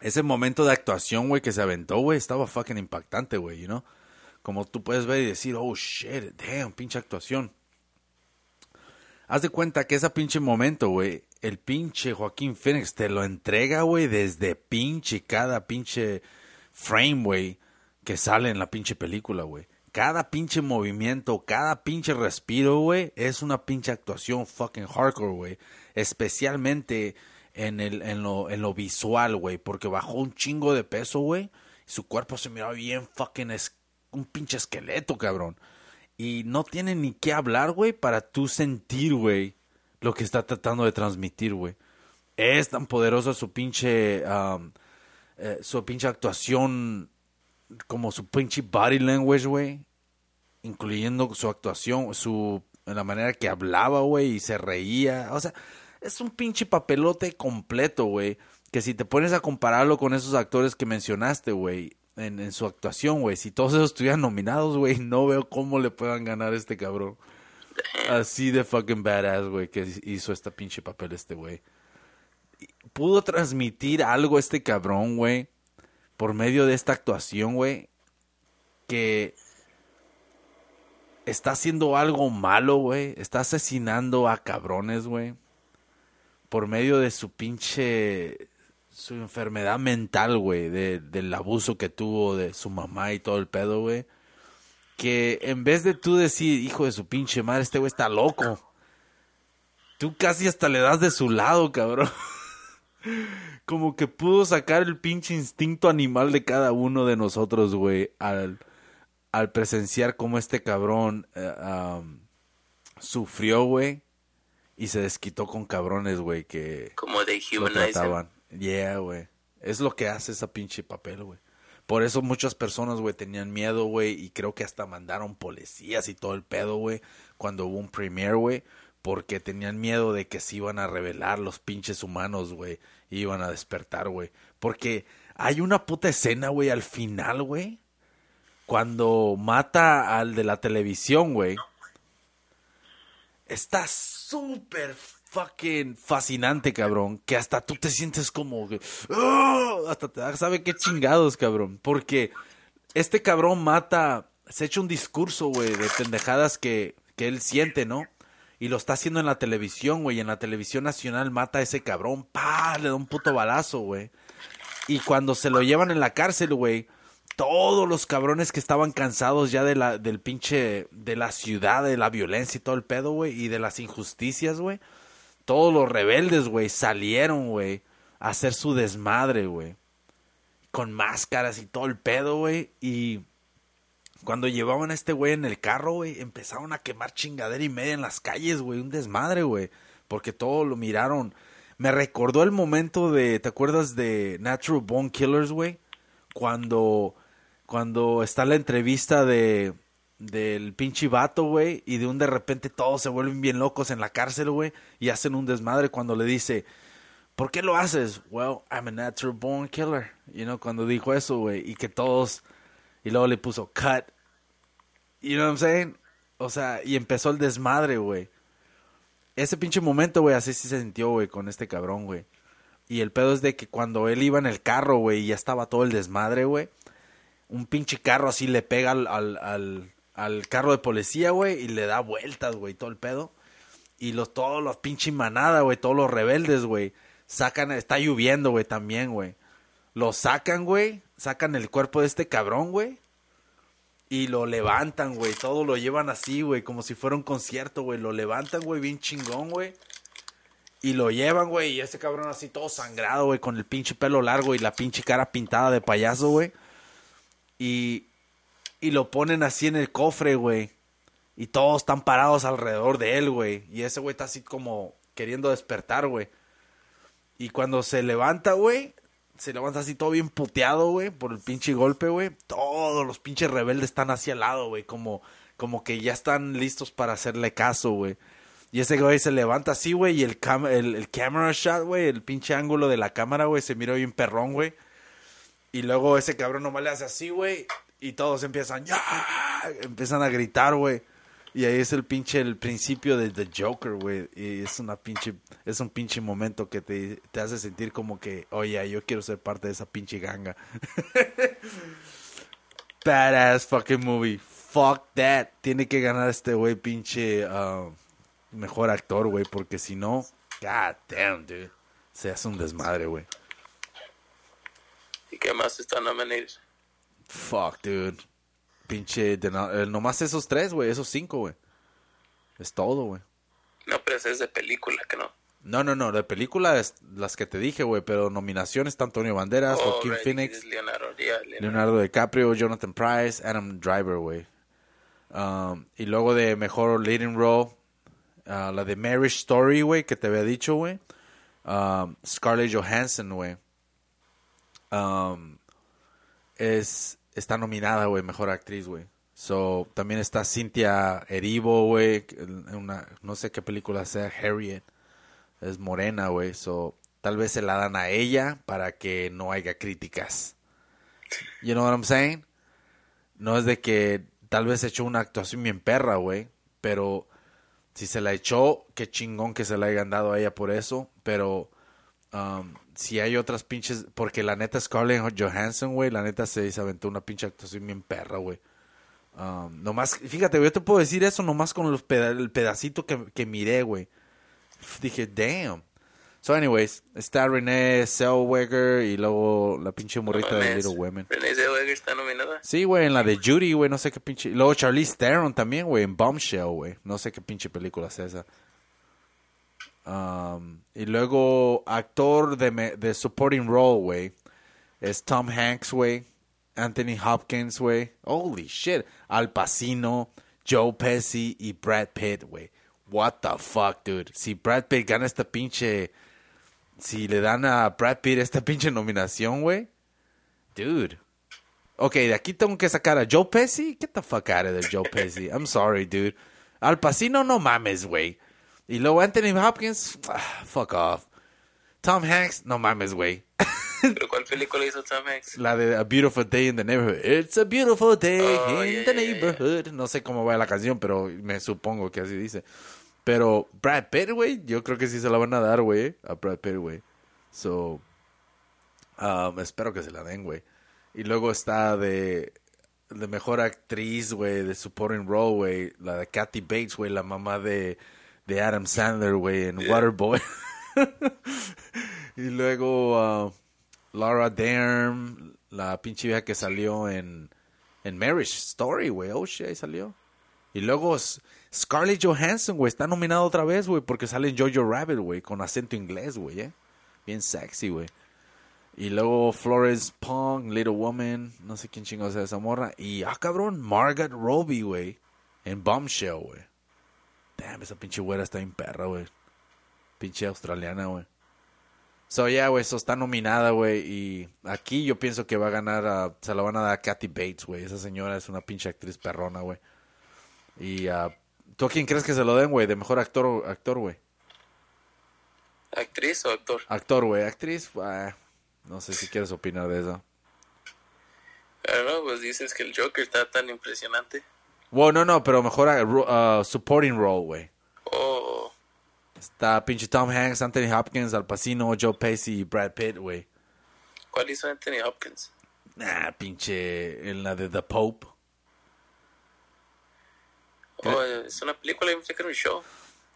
Speaker 2: ese momento de actuación, güey, que se aventó, güey, estaba fucking impactante, güey, you know? Como tú puedes ver y decir, oh shit, damn, pinche actuación. Haz de cuenta que ese pinche momento, güey, el pinche Joaquín Phoenix te lo entrega, güey, desde pinche cada pinche frame, güey, que sale en la pinche película, güey. Cada pinche movimiento, cada pinche respiro, güey, es una pinche actuación fucking hardcore, güey. Especialmente en, el, en, lo, en lo visual, güey, porque bajó un chingo de peso, güey. Su cuerpo se miraba bien fucking es, un pinche esqueleto, cabrón. Y no tiene ni qué hablar, güey, para tú sentir, güey, lo que está tratando de transmitir, güey. Es tan poderosa su pinche, um, eh, su pinche actuación, como su pinche body language, güey. Incluyendo su actuación, su, la manera que hablaba, güey, y se reía. O sea, es un pinche papelote completo, güey. Que si te pones a compararlo con esos actores que mencionaste, güey, en, su actuación, güey, si todos esos estuvieran nominados, güey, no veo cómo le puedan ganar a este cabrón. Así de fucking badass, güey, que hizo este pinche papel este güey. Pudo transmitir algo este cabrón, güey, por medio de esta actuación, güey, que está haciendo algo malo, güey. Está asesinando a cabrones, güey por medio de su pinche su enfermedad mental, güey, de, del abuso que tuvo de su mamá y todo el pedo, güey. Que en vez de tú decir, hijo de su pinche madre, este güey está loco. Tú casi hasta le das de su lado, cabrón. Como que pudo sacar el pinche instinto animal de cada uno de nosotros, güey, al, al presenciar cómo este cabrón eh, sufrió, güey y se desquitó con cabrones, güey, que
Speaker 1: como de.
Speaker 2: Yeah, güey. Es lo que hace esa pinche papel, güey. Por eso muchas personas, güey, tenían miedo, güey, y creo que hasta mandaron policías y todo el pedo, güey, cuando hubo un premiere, güey, porque tenían miedo de que se iban a revelar los pinches humanos, güey, y iban a despertar, güey. Porque hay una puta escena, güey, al final, güey, cuando mata al de la televisión, güey está súper fucking fascinante, cabrón. Que hasta tú te sientes como que. ¡Ah! Hasta te da, sabe qué chingados, cabrón. Porque este cabrón mata. Se echa un discurso, güey, de pendejadas que, que él siente, ¿no? Y lo está haciendo en la televisión, güey. En la televisión nacional mata a ese cabrón. ¡Pah! Le da un puto balazo, güey. Y cuando se lo llevan en la cárcel, güey, todos los cabrones que estaban cansados ya de la, del pinche, de la ciudad, de la violencia y todo el pedo, güey, y de las injusticias, güey. Todos los rebeldes, güey, salieron, güey, a hacer su desmadre, güey. Con máscaras y todo el pedo, güey. Y cuando llevaban a este güey en el carro, güey, empezaron a quemar chingadera y media en las calles, güey. Un desmadre, güey. Porque todos lo miraron. Me recordó el momento de, ¿te acuerdas de Natural Bone Killers, güey? Cuando, cuando está la entrevista de, del pinche vato, güey, y de un de repente todos se vuelven bien locos en la cárcel, güey, y hacen un desmadre cuando le dice, ¿por qué lo haces? Well, I'm a natural born killer. You know, cuando dijo eso, güey, y que todos, y luego le puso cut. You know what I'm saying? O sea, y empezó el desmadre, güey. Ese pinche momento, güey, así se sintió, güey, con este cabrón, güey. Y el pedo es de que cuando él iba en el carro, güey, y ya estaba todo el desmadre, güey, un pinche carro así le pega al, al carro de policía, güey, y le da vueltas, güey, todo el pedo. Y los, todos los pinches manada, güey, todos los rebeldes, güey, sacan, está lloviendo, güey, también, güey. Lo sacan, güey, sacan el cuerpo de este cabrón, güey. Y lo levantan, güey, todo lo llevan así, güey, como si fuera un concierto, güey. Lo levantan, güey, bien chingón, güey. Y lo llevan, güey, y ese cabrón así todo sangrado, güey, con el pinche pelo largo y la pinche cara pintada de payaso, güey. Y, y lo ponen así en el cofre, güey. Y todos están parados alrededor de él, güey. Y ese güey está así como queriendo despertar, güey. Y cuando se levanta, güey, se levanta así todo bien puteado, güey, por el pinche golpe, güey. Todos los pinches rebeldes están hacia el lado, güey, como, como que ya están listos para hacerle caso, güey. Y ese güey se levanta así, güey, y el, el camera shot, güey, el pinche ángulo de la cámara, güey, se mira bien perrón, güey. Y luego ese cabrón nomás le hace así, güey, y todos empiezan, ya, empiezan a gritar, güey. Y ahí es el pinche, el principio de The Joker, güey. Y es una pinche, es un pinche momento que te, te hace sentir como que, oye, yo quiero ser parte de esa pinche ganga. Badass fucking movie. Fuck that. Tiene que ganar este güey pinche uh, mejor actor, güey. Porque si no, god damn, dude. Se hace un desmadre, güey.
Speaker 1: ¿Y qué más están nominados?
Speaker 2: Fuck, dude. Pinche, de no, eh, nomás esos tres, güey, esos cinco, güey. Es todo, güey.
Speaker 1: No, pero ese es de película, que no.
Speaker 2: No, no, no, de película es las que te dije, güey, pero nominaciones está Antonio Banderas,
Speaker 1: Oh,
Speaker 2: Joaquin
Speaker 1: right,
Speaker 2: Phoenix,
Speaker 1: Leonardo, ya, Leonardo.
Speaker 2: Leonardo DiCaprio, Jonathan Price, Adam Driver, güey. Um, y luego de mejor leading role, ah, la de Marriage Story, güey, que te había dicho, güey. Um, Scarlett Johansson, güey. Um, es, está nominada, güey, mejor actriz, güey. So, también está Cynthia Erivo, güey, una, no sé qué película sea, Harriet. Es morena, güey. So, tal vez se la dan a ella para que no haya críticas. You know what I'm saying? No es de que tal vez echó una actuación bien perra, güey. Pero si se la echó, qué chingón que se la hayan dado a ella por eso. Pero um, si hay otras pinches. Porque la neta Scarlett Johansson, güey, la neta se, se aventó una pinche actuación bien perra, güey. Um, nomás, fíjate, yo te puedo decir eso nomás con los peda el pedacito que, que miré, güey. Dije, damn. So, anyways, está Renee Zellweger y luego la pinche morrita de. Little Women.
Speaker 1: Renée Zellweger está nominada.
Speaker 2: Sí, güey, en la de Judy, güey, no sé qué pinche. y Luego Charlize Theron también, güey, en Bombshell, güey. No sé qué pinche película es esa. Um, y luego actor de, me- de supporting role, güey, es Tom Hanks, güey. Anthony Hopkins, güey. Holy shit. Al Pacino, Joe Pesci y Brad Pitt, güey. What the fuck, dude. Si Brad Pitt gana esta pinche... Si le dan a Brad Pitt esta pinche nominación, güey. Dude. Ok, de aquí tengo que sacar a Joe Pesci. Get the fuck out of there, Joe Pesci. I'm sorry, dude. Al Pacino, no mames, güey. Y luego Anthony Hopkins, ah, fuck off. Tom Hanks, no mames, güey.
Speaker 1: ¿Pero cuál película hizo Tom Hanks?
Speaker 2: La de A Beautiful Day in the Neighborhood. It's a beautiful day
Speaker 1: Oh,
Speaker 2: in
Speaker 1: yeah,
Speaker 2: the
Speaker 1: yeah, yeah.
Speaker 2: neighborhood. No sé cómo va la canción, pero me supongo que así dice. Pero Brad Pitt, güey, yo creo que sí se la van a dar, güey, a Brad Pitt, güey. So, um, espero que se la den, güey. Y luego está de, de mejor actriz, güey, de supporting role, güey, la de Kathy Bates, güey, la mamá de, de Adam Sandler, güey, en Waterboy. y luego uh, Laura Dern, la pinche vieja que salió en, en Marriage Story, güey. Oh, shit, ahí salió. Y luego Scarlett Johansson, güey, está nominada otra vez, güey, porque sale en Jojo Rabbit, güey, con acento inglés, güey, eh. Bien sexy, güey. Y luego Florence Pong, Little Woman, no sé quién chingados es esa morra. Y, ah, cabrón, Margaret Robbie, güey, en Bombshell, güey. Damn, esa pinche güera está bien perra, güey. Pinche australiana, güey. So, yeah, güey, eso está nominada, güey. Y aquí yo pienso que va a ganar, a- se la van a dar a Kathy Bates, güey. Esa señora es una pinche actriz perrona, güey. Y, ah, ¿tú a quién crees que se lo den, güey? De mejor actor, o- actor, güey.
Speaker 1: ¿Actriz o actor?
Speaker 2: Actor, güey. Actriz, ah, no sé si quieres opinar de eso.
Speaker 1: I don't know, pues dices que el Joker está tan impresionante.
Speaker 2: Bueno, no, no, pero mejor ah, ro- ah, supporting role, güey.
Speaker 1: Oh,
Speaker 2: Está pinche Tom Hanks, Anthony Hopkins, Al Pacino, Joe Pesci y Brad Pitt, güey.
Speaker 1: ¿cuál hizo Anthony Hopkins?
Speaker 2: Nah, pinche en la de The Pope.
Speaker 1: Oh, es una película, un show.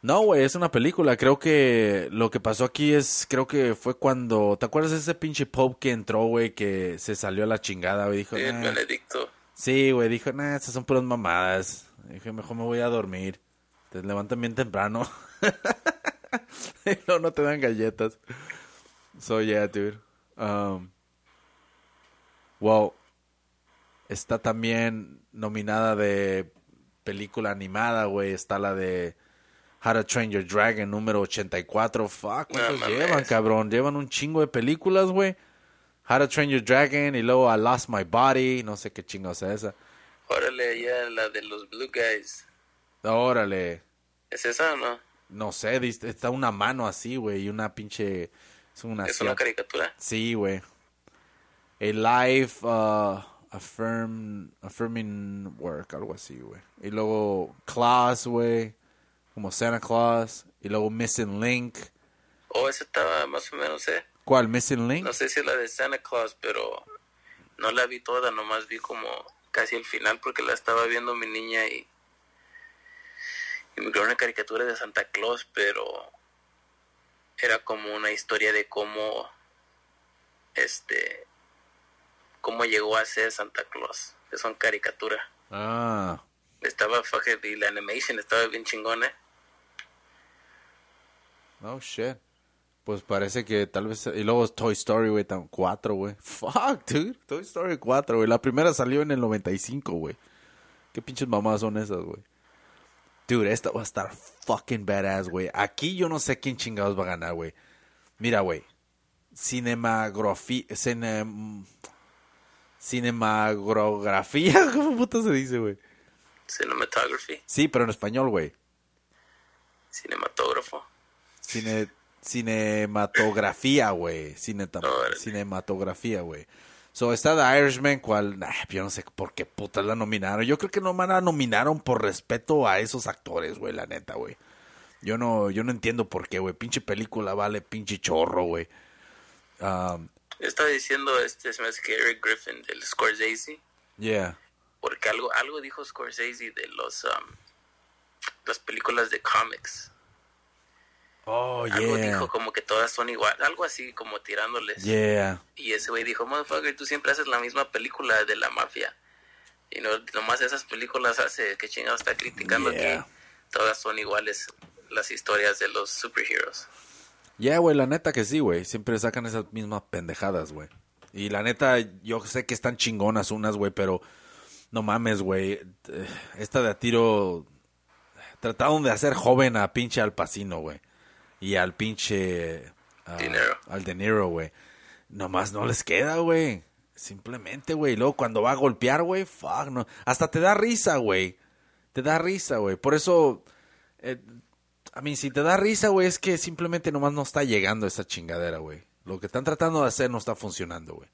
Speaker 2: No, güey, es una película. Creo que lo que pasó aquí es, creo que fue cuando, ¿te acuerdas de ese pinche Pope que entró, güey, que se salió a la chingada, güey? Dijo,
Speaker 1: Sí, el
Speaker 2: "Nah".
Speaker 1: Benedicto.
Speaker 2: Sí, güey, dijo, nah, estas son puras mamadas. Dije, mejor me voy a dormir. Te levantan bien temprano. luego no te dan galletas. So, yeah, dude. Um, wow. Está también nominada de película animada, güey. Está la de How to Train Your Dragon número 84. Fuck, ¿cuántos
Speaker 1: No
Speaker 2: llevan, cabrón? Llevan un chingo de películas, güey. How to Train Your Dragon y luego I Lost My Body. No sé qué chingados es esa.
Speaker 1: Órale, ya la de los Blue Guys.
Speaker 2: Órale.
Speaker 1: ¿Es esa o no?
Speaker 2: No sé, está una mano así, güey, y una pinche... Es una...
Speaker 1: ¿Es una
Speaker 2: asiat-
Speaker 1: caricatura?
Speaker 2: Sí, güey. A life uh, affirm, affirming work, algo así, güey. Y luego Claus, güey, como Santa Claus. Y luego Missing Link.
Speaker 1: Oh, esa estaba más o menos, eh.
Speaker 2: ¿Cuál? Missing Link?
Speaker 1: No sé si es la de Santa Claus, pero no la vi toda, nomás vi como casi el final porque la estaba viendo mi niña y, y me creó una caricatura de Santa Claus, pero era como una historia de cómo este cómo llegó a ser Santa Claus. Es una caricatura.
Speaker 2: Ah,
Speaker 1: Estaba fucking, y la animation estaba bien chingona. eh.
Speaker 2: oh shit. Pues parece que tal vez... Y luego Toy Story, güey, tam- 4, güey. Fuck, dude. Toy Story 4, güey. La primera salió en el 95, güey. ¿Qué pinches mamadas son esas, güey? Dude, esta va a estar fucking badass, güey. Aquí yo no sé quién chingados va a ganar, güey. Mira, güey. Cinematografía... Cine... Cinematografía, ¿cómo puta se dice, güey?
Speaker 1: Cinematography,
Speaker 2: Sí, pero en español, güey.
Speaker 1: cinematógrafo.
Speaker 2: Cine, cinematografía, güey. Cineta- cinematografía, güey. So, está The Irishman, cual... nah, yo no sé por qué puta la nominaron. Yo creo que no la nominaron por respeto a esos actores, güey, la neta, güey. Yo no, yo no entiendo por qué, güey. Pinche película vale pinche chorro, güey. Um,
Speaker 1: Estaba diciendo este se me hace que Eric Griffin del Scorsese
Speaker 2: yeah.
Speaker 1: porque algo algo dijo Scorsese de los um, las películas de comics
Speaker 2: Oh,
Speaker 1: algo
Speaker 2: yeah.
Speaker 1: dijo como que todas son igual algo así como tirándoles
Speaker 2: Yeah.
Speaker 1: y ese güey dijo motherfucker tú siempre haces la misma película de la mafia y no nomás esas películas hace que chingado está criticando
Speaker 2: Yeah.
Speaker 1: que todas son iguales las historias de los superheroes
Speaker 2: Yeah, güey, la neta que sí, güey. Siempre sacan esas mismas pendejadas, güey. Y la neta, yo sé que están chingonas unas, güey, pero no mames, güey. Esta de a tiro trataron de hacer joven a pinche Al Pacino, güey. Y al pinche... ah,
Speaker 1: De Niro.
Speaker 2: Al De Niro, güey. Nomás no les queda, güey. Simplemente, güey. Luego cuando va a golpear, güey, fuck, no. Hasta te da risa, güey. Te da risa, güey. Por eso... eh, a mí, si te da risa, güey, es que simplemente nomás no está llegando esa chingadera, güey. Lo que están tratando de hacer no está funcionando, güey.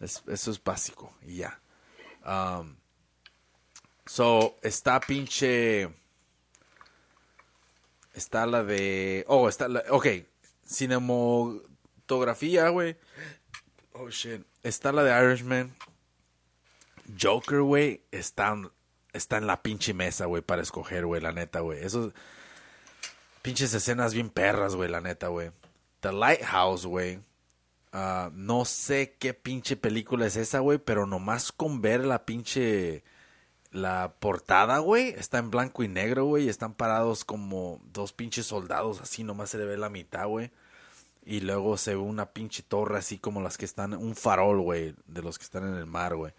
Speaker 2: Es- eso es básico y ya. Um, so, está pinche... Está la de. Oh, está la. Ok. Cinematografía, güey. Oh shit. Está la de Irishman. Joker, güey. Está, está en la pinche mesa, güey, para escoger, güey, la neta, güey. Esos. Pinches escenas bien perras, güey, la neta, güey. The Lighthouse, güey. Ah, no sé qué pinche película es esa, güey, pero nomás con ver la pinche la portada, güey, está en blanco y negro, güey. Están parados como dos pinches soldados, así nomás se le ve la mitad, güey. Y luego se ve una pinche torre así como las que están, un farol, güey, de los que están en el mar, güey.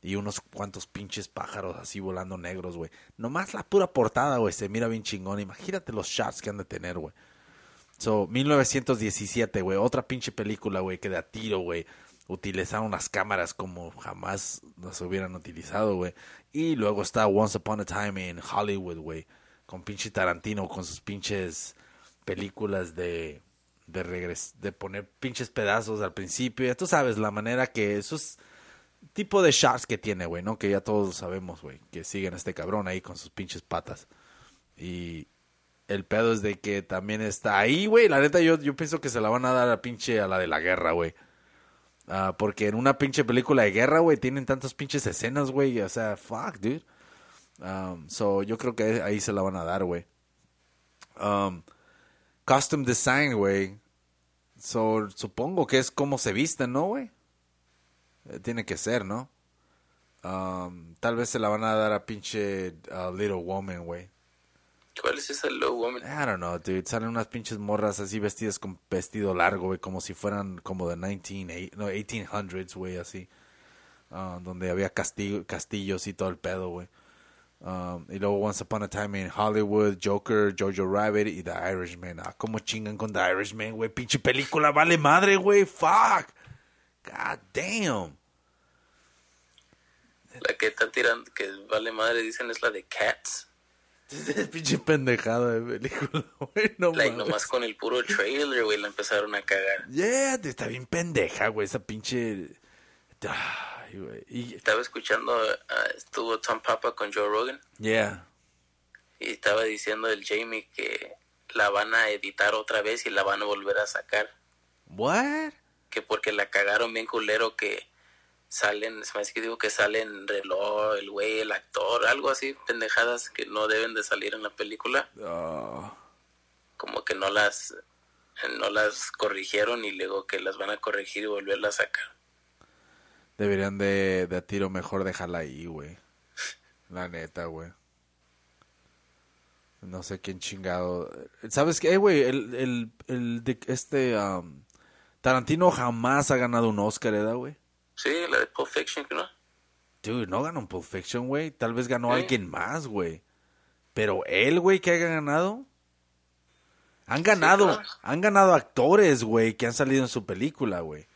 Speaker 2: Y unos cuantos pinches pájaros así volando negros, güey. Nomás la pura portada, güey, se mira bien chingón. Imagínate los shots que han de tener, güey. So, 1917, güey, otra pinche película, güey, que de a tiro, güey utilizaron las cámaras como jamás las hubieran utilizado, güey. Y luego está Once Upon a Time in Hollywood, güey. Con pinche Tarantino, con sus pinches películas de de regres de poner pinches pedazos al principio. Ya tú sabes la manera que esos tipo de shots que tiene, güey, ¿no? Que ya todos sabemos, güey, que siguen este cabrón ahí con sus pinches patas. Y el pedo es de que también está ahí, güey. La neta, yo, yo pienso que se la van a dar a pinche a la de la guerra, güey. Ah, porque en una pinche película de guerra, güey, tienen tantas pinches escenas, güey. O sea, fuck, dude. Um, so, yo creo que ahí se la van a dar, güey. Um, custom design, güey. So, supongo que es como se visten, ¿no, güey? Eh, tiene que ser, ¿no? Um, tal vez se la van a dar a pinche uh, Little Woman, güey.
Speaker 1: ¿Cuál es esa low woman?
Speaker 2: I don't know, dude. Salen unas pinches morras así vestidas con vestido largo, güey, como si fueran como de 19, no, 1800s, güey, así. Uh, donde había castillo, castillos y todo el pedo, güey. Um, y luego Once Upon a Time in Hollywood, Joker, Jojo Rabbit y The Irishman. Ah, cómo chingan con The Irishman, güey. Pinche película vale madre, güey. Fuck. God damn.
Speaker 1: La que está tirando, que vale madre, dicen es la de Cats.
Speaker 2: Pinche pendejada de película, güey. No
Speaker 1: like, nomás con el puro trailer, güey, la empezaron a cagar.
Speaker 2: Yeah, está bien pendeja, güey, esa pinche. Ay, güey. Y...
Speaker 1: Estaba escuchando, uh, estuvo Tom Papa con Joe Rogan.
Speaker 2: Yeah.
Speaker 1: Y estaba diciendo el Jamie que la van a editar otra vez y la van a volver a sacar.
Speaker 2: What?
Speaker 1: Que porque la cagaron bien culero que salen, se me hace que digo que salen reloj, el güey, el actor, algo así, pendejadas que no deben de salir en la película.
Speaker 2: Oh.
Speaker 1: Como que no las no las corrigieron y luego que las van a corregir y volverlas a sacar.
Speaker 2: Deberían de, de a tiro mejor dejarla ahí, güey. La neta, güey. No sé quién chingado. ¿Sabes qué, güey? El, el, el de este um, Tarantino jamás ha ganado un Oscar, ¿verdad, güey?
Speaker 1: Sí, la de Pulp Fiction, ¿no?
Speaker 2: Dude, no ganó un Pulp Fiction, güey. Tal vez ganó alguien más, güey. Pero él, güey, que haya ganado. Han ganado, han ganado actores, güey, que han salido en su película, güey.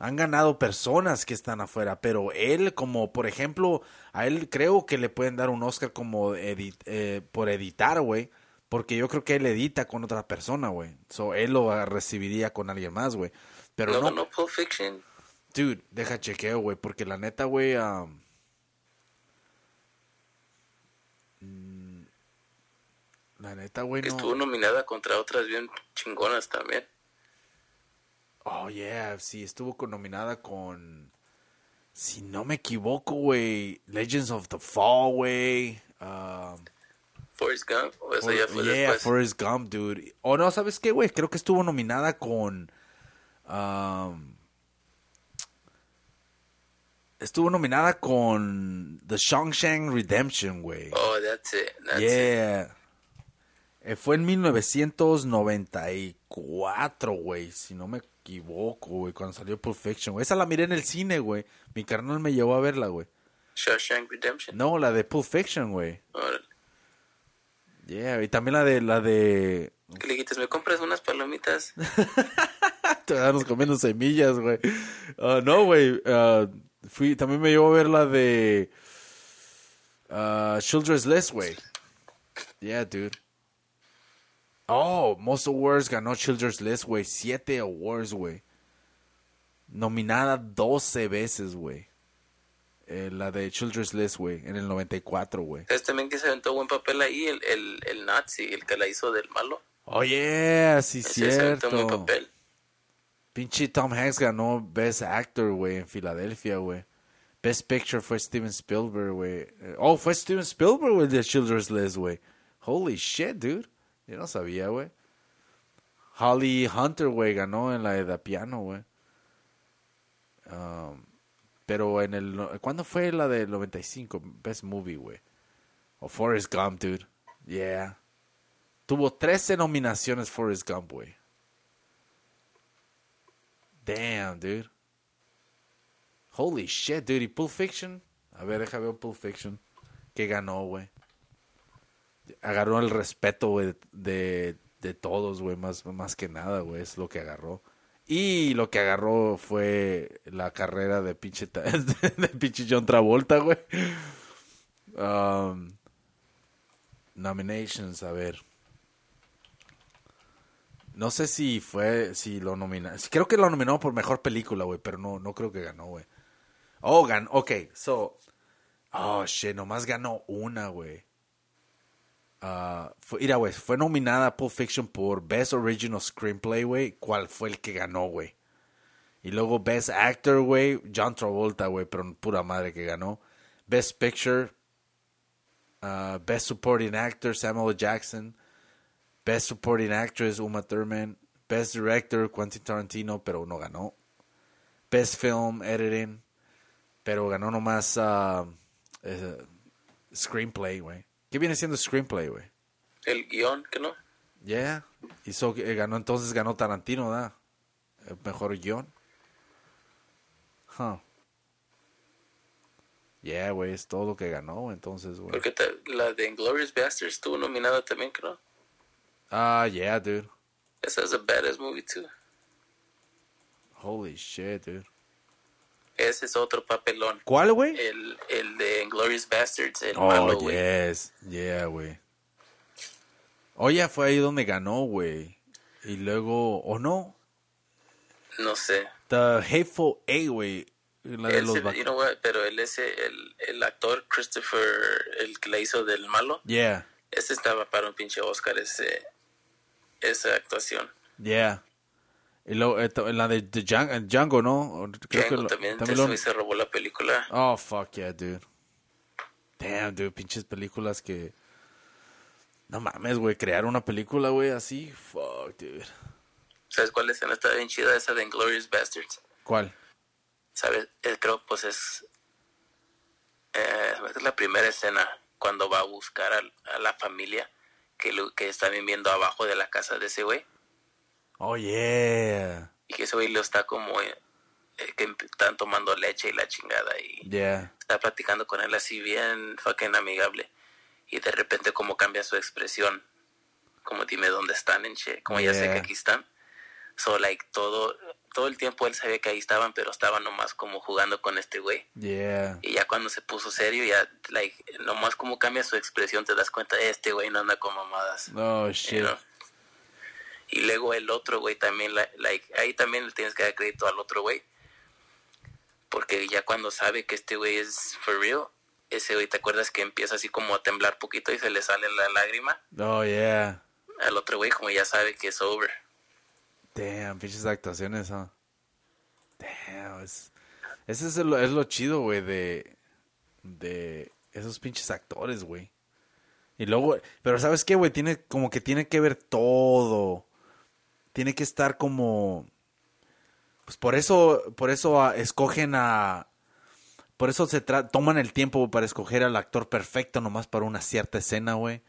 Speaker 2: Han ganado personas que están afuera, pero él, como por ejemplo, a él creo que le pueden dar un Oscar como eh, por editar, güey. Porque yo creo que él edita con otra persona, güey. So, él lo recibiría con alguien más, güey. Pero no,
Speaker 1: no, no Pulp Fiction.
Speaker 2: Dude, deja chequeo, güey, porque la neta, güey, um, la neta, güey, no.
Speaker 1: Estuvo nominada contra otras bien chingonas también.
Speaker 2: Oh, yeah, sí, estuvo nominada con, si no me equivoco, güey, Legends of the Fall, güey. Um,
Speaker 1: Forrest Gump, o eso ya fue
Speaker 2: yeah,
Speaker 1: después.
Speaker 2: Forrest Gump, dude. O no, ¿sabes qué, güey? Creo que estuvo nominada con... Um, estuvo nominada con The Shawshank Redemption, güey.
Speaker 1: Oh, that's it. That's
Speaker 2: yeah. Eh, fue en 1994, güey, si no me equivoco, güey, cuando salió Pulp Fiction, güey. Esa la miré en el cine, güey. Mi carnal me llevó a verla, güey.
Speaker 1: Shawshank Redemption.
Speaker 2: No, la de Pulp Fiction, güey.
Speaker 1: Órale.
Speaker 2: Yeah, y también la de la de
Speaker 1: ¿Qué le dijiste? ¿Me compras unas palomitas?
Speaker 2: te damos comiendo semillas, güey. Ah, no, güey. ah, fui, también me llevó a ver la de uh, Children's List, güey. Yeah, dude. Oh, Most Awards ganó Children's List, güey. Siete awards, güey. Nominada 12 veces, güey. eh, la de Children's List, güey, en el 94, güey.
Speaker 1: Es también que se aventó buen papel ahí, el, el, el nazi, el que la hizo del malo.
Speaker 2: Oh, yeah, sí,
Speaker 1: Ese se aventó buen papel.
Speaker 2: Pinche Tom Hanks ganó Best Actor, güey, en Filadelfia, güey. Best Picture fue Steven Spielberg, güey. Eh, Oh, fue Steven Spielberg, güey, de Children's List, güey. Holy shit, dude. Yo no sabía, güey. Holly Hunter, güey, ganó en la de Piano, güey. Um, pero en el... ¿Cuándo fue la del 95? Best Movie, güey. O Forrest Gump, dude. Yeah. Tuvo 13 nominaciones Forrest Gump, güey. Damn, dude. Holy shit, dude. ¿Y Pulp Fiction? A ver, deja ver Pulp Fiction. Que ganó, güey. Agarró el respeto, güey, de, de todos, güey. Más, más que nada, güey. Es lo que agarró. Y lo que agarró fue la carrera de pinche, de pinche John Travolta, güey. Um, nominations, a ver. No sé si fue, si lo nominó. Creo que lo nominó por mejor película, güey, pero no, no creo que ganó, güey. Oh, ganó, ok, so. Oh, shit, nomás ganó una, güey. Ah, fue, mira, güey, fue nominada Pulp Fiction por Best Original Screenplay, güey. ¿Cuál fue el que ganó, güey? Y luego Best Actor, güey, John Travolta, güey, pero pura madre que ganó. Best Picture, ah, Best Supporting Actor, Samuel. Jackson. Best Supporting Actress, Uma Thurman. Best Director, Quentin Tarantino, pero no ganó. Best Film, Editing, pero ganó nomás eh, Screenplay, güey. ¿Qué viene siendo Screenplay, güey?
Speaker 1: El guion, ¿que no?
Speaker 2: Yeah. Hizo, eh, ganó, entonces ganó Tarantino, ¿da? El mejor guion. Huh. Yeah, güey, es todo lo que ganó, entonces, güey.
Speaker 1: Porque la de Inglourious Basterds estuvo nominada también, ¿que
Speaker 2: Ah, yeah, dude.
Speaker 1: Esa es a badass movie, too.
Speaker 2: Holy shit, dude.
Speaker 1: Ese es otro papelón.
Speaker 2: ¿Cuál, güey?
Speaker 1: El, el de Inglourious Basterds, el
Speaker 2: Oh,
Speaker 1: malo, güey.
Speaker 2: yes. Yeah, güey. Oye, fue ahí donde ganó, güey. Y luego, ¿o no?
Speaker 1: No sé.
Speaker 2: The Hateful Eight, güey. La de
Speaker 1: Él
Speaker 2: los
Speaker 1: se-
Speaker 2: vac-
Speaker 1: you know what, pero él ese, el, el actor Christopher, el que la hizo del malo,
Speaker 2: Yeah,
Speaker 1: ese estaba para un pinche Oscar, ese, esa actuación.
Speaker 2: yeah. Y luego, eh, la de, de Django, eh, ¿no? Creo
Speaker 1: Django
Speaker 2: lo-
Speaker 1: también,
Speaker 2: lo-
Speaker 1: se robó la película.
Speaker 2: Oh, fuck yeah, dude. Damn, dude, pinches películas que... No mames, güey, crear una película, güey, así. Fuck, dude.
Speaker 1: ¿Sabes cuál escena está bien chida? Esa de Inglourious Basterds.
Speaker 2: ¿Cuál?
Speaker 1: ¿Sabes? Él creo, pues es. Eh, es la primera escena cuando va a buscar a, la familia que, lo, que está viviendo abajo de la casa de ese güey.
Speaker 2: Oh, yeah.
Speaker 1: Y que ese güey lo está como. eh, eh, que están tomando leche y la chingada. Y
Speaker 2: Yeah.
Speaker 1: está platicando con él así bien fucking amigable. Y de repente, como cambia su expresión. Como dime dónde están, en che. Como ya sé
Speaker 2: Yeah.
Speaker 1: que aquí están. So, like, todo, todo el tiempo él sabía que ahí estaban, pero estaban nomás como jugando con este güey.
Speaker 2: Yeah.
Speaker 1: Y ya cuando se puso serio, ya, like, nomás como cambia su expresión, te das cuenta, este güey no anda con mamadas.
Speaker 2: Oh,
Speaker 1: you
Speaker 2: shit.
Speaker 1: know. Y luego el otro güey también, like, ahí también le tienes que dar crédito al otro güey. Porque ya cuando sabe que este güey es for real, ese güey, ¿te acuerdas que empieza así como a temblar poquito y se le sale la lágrima?
Speaker 2: Oh, yeah.
Speaker 1: Al otro güey como ya sabe que es over.
Speaker 2: Damn, pinches actuaciones, huh? Damn, es... Ese es lo, es lo chido, güey, de... De esos pinches actores, güey. Y luego... Pero ¿sabes qué, güey? Tiene como que tiene que ver todo. Tiene que estar como... Pues por eso, por eso ah, escogen a... Por eso se tra- toman el tiempo para escoger al actor perfecto nomás para una cierta escena, güey.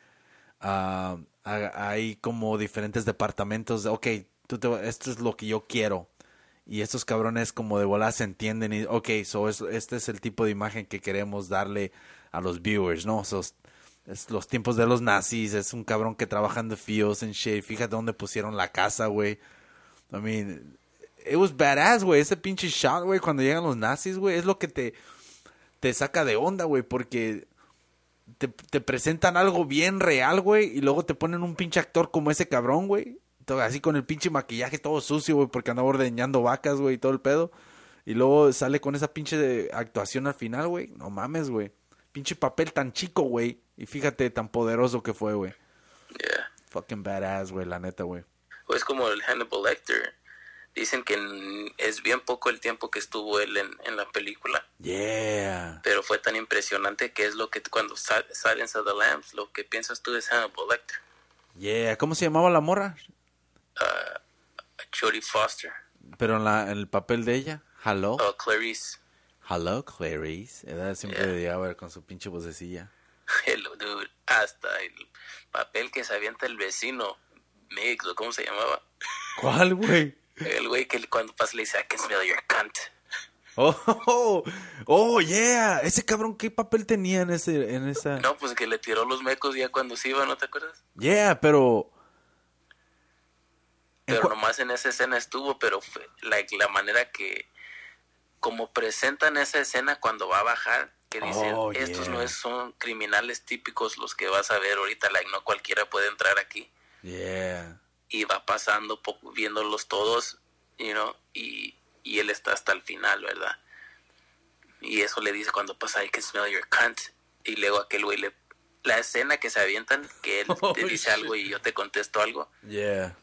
Speaker 2: Ah, ha- hay como diferentes departamentos. de, Ok, tú te- esto es lo que yo quiero. Y estos cabrones como de volada se entienden y, ok, so es- este es el tipo de imagen que queremos darle a los viewers, ¿no? Es- los tiempos de los nazis, es un cabrón que trabaja en the fields and shit. Fíjate dónde pusieron la casa, güey. I mean, it was badass, güey. Ese pinche shot, güey, cuando llegan los nazis, güey, es lo que te, te saca de onda, güey, porque te, te presentan algo bien real, güey, y luego te ponen un pinche actor como ese cabrón, güey. Todo Así con el pinche maquillaje todo sucio, güey, porque andaba ordeñando vacas, güey, y todo el pedo. Y luego sale con esa pinche de actuación al final, güey. No mames, güey. Pinche papel tan chico, güey. Y fíjate tan poderoso que fue, güey.
Speaker 1: Yeah.
Speaker 2: Fucking badass, güey, la neta, güey.
Speaker 1: Es como el Hannibal Lecter. Dicen que es bien poco el tiempo que estuvo él en, en la película.
Speaker 2: Yeah.
Speaker 1: Pero fue tan impresionante que es lo que cuando sa- Silence of the Lambs, lo que piensas tú es Hannibal Lecter.
Speaker 2: Yeah. ¿Cómo se llamaba la morra?
Speaker 1: Jodie Foster.
Speaker 2: Pero en, la, en el papel de ella. Hello.
Speaker 1: Oh, Clarice.
Speaker 2: Hello, Clarice. Ella siempre
Speaker 1: Yeah.
Speaker 2: llegaba con su pinche vocecilla.
Speaker 1: Hello, dude. Hasta el papel que se avienta el vecino. O cómo se llamaba.
Speaker 2: ¿Cuál, güey?
Speaker 1: El güey que cuando pasa le dice, I can smell your cunt.
Speaker 2: Oh, oh, oh, yeah. Ese cabrón, ¿qué papel tenía en ese, en esa?
Speaker 1: No, pues que le tiró los mecos ya cuando se iba, ¿no te acuerdas?
Speaker 2: Yeah, pero. ¿En
Speaker 1: Pero nomás en esa escena estuvo, pero fue, like, la manera que, como presentan esa escena cuando va a bajar, que dicen,
Speaker 2: Oh,
Speaker 1: estos
Speaker 2: yeah.
Speaker 1: no es- son criminales típicos los que vas a ver ahorita, like, no cualquiera puede entrar aquí.
Speaker 2: Yeah.
Speaker 1: Y va pasando, viéndolos todos, you know, y, y él está hasta el final, ¿verdad? Y eso le dice cuando pasa, I can smell your cunt. Y luego aquel güey le... La escena que se avientan, que él
Speaker 2: Oh,
Speaker 1: te dice algo y yo te contesto algo.
Speaker 2: Yeah.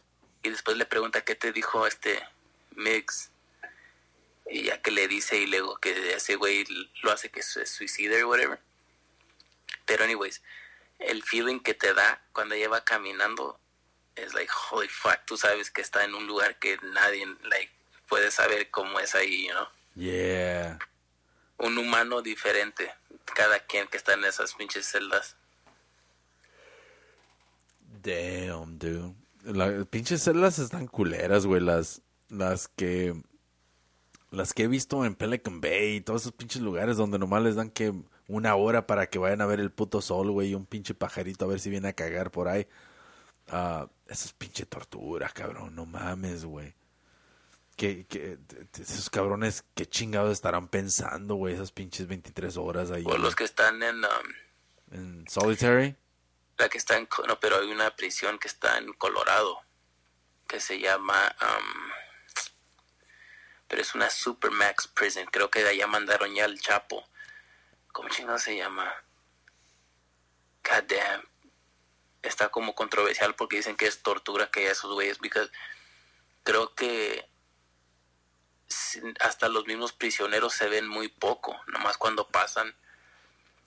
Speaker 1: Y después le pregunta qué te dijo este Mix. Y ya que le dice y luego que ese güey lo hace que se suicide o whatever. Pero anyways, el feeling que te da cuando ella va caminando es like holy fuck, tú sabes que está en un lugar que nadie like puede saber cómo es ahí, you know.
Speaker 2: Yeah.
Speaker 1: Un humano diferente, cada quien que está en esas pinches celdas.
Speaker 2: Damn, dude. Las pinches celdas están culeras, güey. Las, las que. Las que he visto en Pelican Bay y todos esos pinches lugares donde nomás les dan que una hora para que vayan a ver el puto sol, güey, y un pinche pajarito a ver si viene a cagar por ahí. Ah, eso es pinche tortura, cabrón. No mames, güey. Que, que, esos cabrones, qué chingados estarán pensando, güey, esas pinches 23 horas ahí.
Speaker 1: O los que están en um,
Speaker 2: En Solitary.
Speaker 1: La que está en, no, pero hay una prisión que está en Colorado que se llama, um, pero es una Supermax Prison. Creo que de allá mandaron ya al Chapo. ¿Cómo chingado se llama? God. Está como controversial porque dicen que es tortura que hay esos güeyes. Because creo que hasta los mismos prisioneros se ven muy poco. Nomás cuando pasan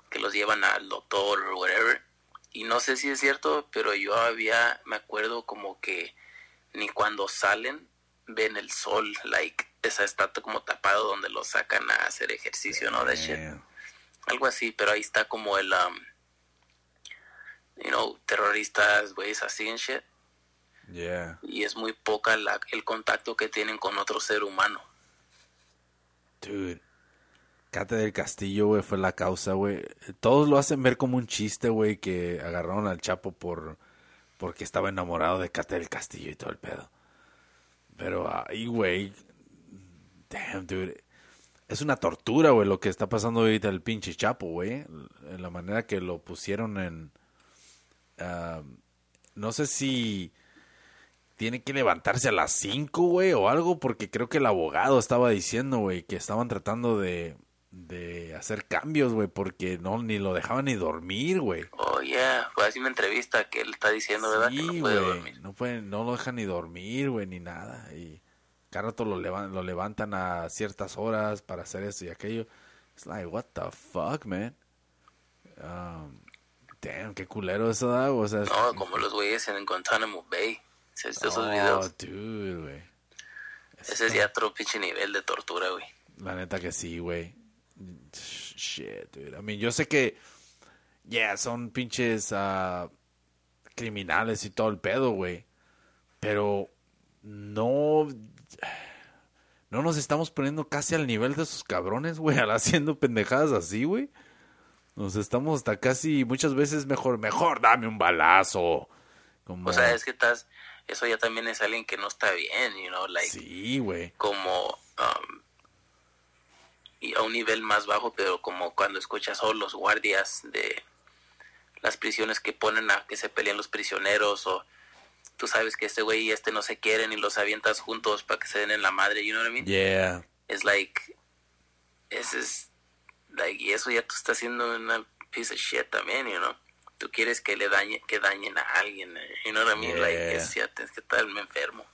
Speaker 1: que los llevan al doctor o whatever. Y no sé si es cierto, pero yo había, me acuerdo como que ni cuando salen ven el sol, like, esa está como tapado donde los sacan a hacer ejercicio, ¿no? De shit. Algo así, pero ahí está como el, um, you know, terroristas, güeyes así shit.
Speaker 2: Yeah.
Speaker 1: Y es muy poca la, el contacto que tienen con otro ser humano.
Speaker 2: Dude. Cate del Castillo, güey, fue la causa, güey. Todos lo hacen ver como un chiste, güey, que agarraron al Chapo por porque estaba enamorado de Cate del Castillo y todo el pedo. Pero ahí, güey, damn, dude. Es una tortura, güey, lo que está pasando ahorita el pinche Chapo, güey. La manera que lo pusieron en... ah, no sé si tiene que levantarse a las 5, güey, o algo, porque creo que el abogado estaba diciendo, güey, que estaban tratando de, de hacer cambios, güey, porque no, ni lo dejaban ni dormir, güey.
Speaker 1: Oh, yeah, fue así una entrevista que él está diciendo, ¿verdad? que
Speaker 2: Sí,
Speaker 1: no puede dormir.
Speaker 2: no, pueden, no lo dejan ni dormir, güey, ni nada. Y cada rato lo, levan- lo levantan a ciertas horas para hacer eso y aquello. It's like, what the fuck, man? Um, damn, qué culero eso da, o sea...
Speaker 1: No, como los güeyes en Guantanamo Bay. ¿Se visto esos
Speaker 2: Oh,
Speaker 1: videos?
Speaker 2: dude, güey.
Speaker 1: Ese es ya otro pinche nivel de tortura, güey.
Speaker 2: La neta que sí, güey. Shit, dude. I mean, yo sé que, yeah, son pinches ah, criminales y todo el pedo, güey. Pero no, no nos estamos poniendo casi al nivel de esos cabrones, güey, al haciendo pendejadas así, güey. Nos estamos hasta casi muchas veces mejor, mejor dame un balazo. Como,
Speaker 1: O sea, es que estás... Eso ya también es alguien que no está bien, you know, like...
Speaker 2: sí, güey.
Speaker 1: como um, y a un nivel más bajo, pero como cuando escuchas a los guardias de las prisiones que ponen a que se pelean los prisioneros o tú sabes que este güey y este no se quieren y los avientas juntos para que se den en la madre, you know what I mean?
Speaker 2: Yeah.
Speaker 1: es like, ese es, like, y eso ya tú estás haciendo una piece of shit también, you know. Tú quieres que le dañe, que dañen a alguien, eh, you know what I mean? Like,
Speaker 2: Yeah.
Speaker 1: es, ya tienes que estar enfermo.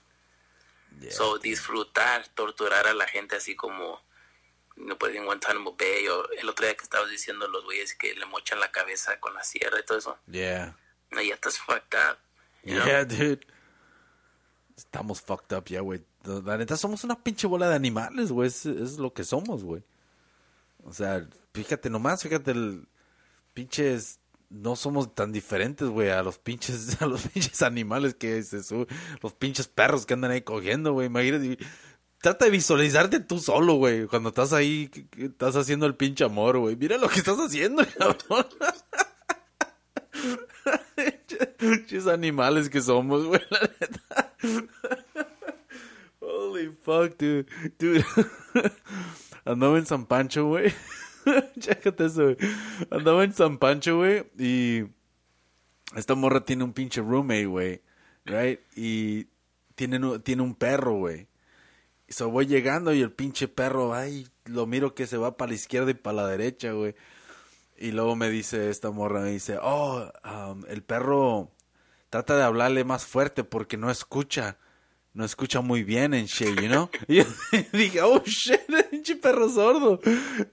Speaker 2: Yeah.
Speaker 1: So, disfrutar, torturar a la gente así como, no puede en Guantánamo Bay o el otro día que estabas diciendo los güeyes que le mochan la cabeza con la sierra y todo eso.
Speaker 2: Yeah.
Speaker 1: No, ya estás fucked up. you know?
Speaker 2: Yeah, dude. Estamos fucked up ya, güey. La neta, somos una pinche bola de animales, güey. Es, es lo que somos, güey. O sea, fíjate nomás, fíjate el pinches... No somos tan diferentes, güey, a los pinches, a los pinches animales que se suben, los pinches perros que andan ahí cogiendo, güey. Imagínate, trata de visualizarte tú solo, güey, cuando estás ahí, estás haciendo el pinche amor, güey. Mira lo que estás haciendo, cabrón. Animales que somos, güey, la neta. Holy fuck, dude. Dude. Andaba en San Pancho, güey. Chécate eso, güey. Andaba en San Pancho, güey. Y esta morra tiene un pinche roommate, güey. Right? Y tiene, tiene un perro, güey. Y so voy llegando y el pinche perro, ay, lo miro que se va para la izquierda y para la derecha, güey. Y luego me dice esta morra, me dice, oh, um, el perro trata de hablarle más fuerte porque no escucha. No escucha muy bien en shit, you know? Y yo dije, oh shit, pinche perro sordo.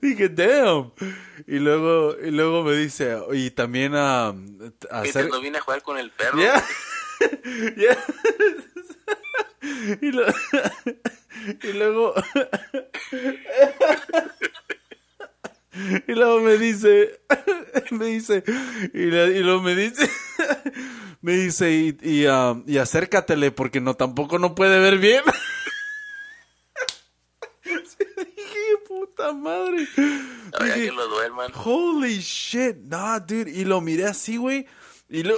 Speaker 2: Dije, damn. Y luego, y luego me dice, y también um,
Speaker 1: Viste,
Speaker 2: hacer...
Speaker 1: no vine a jugar con el perro.
Speaker 2: Yeah. Yeah. y, lo- y luego y luego me dice me dice y, le- y luego me dice me dice y, y, um, y acércatele porque no tampoco no puede ver bien Sí, dije puta madre Dije,
Speaker 1: que lo duerman.
Speaker 2: Holy shit, nah, dude. Y lo miré así, güey. Y lo...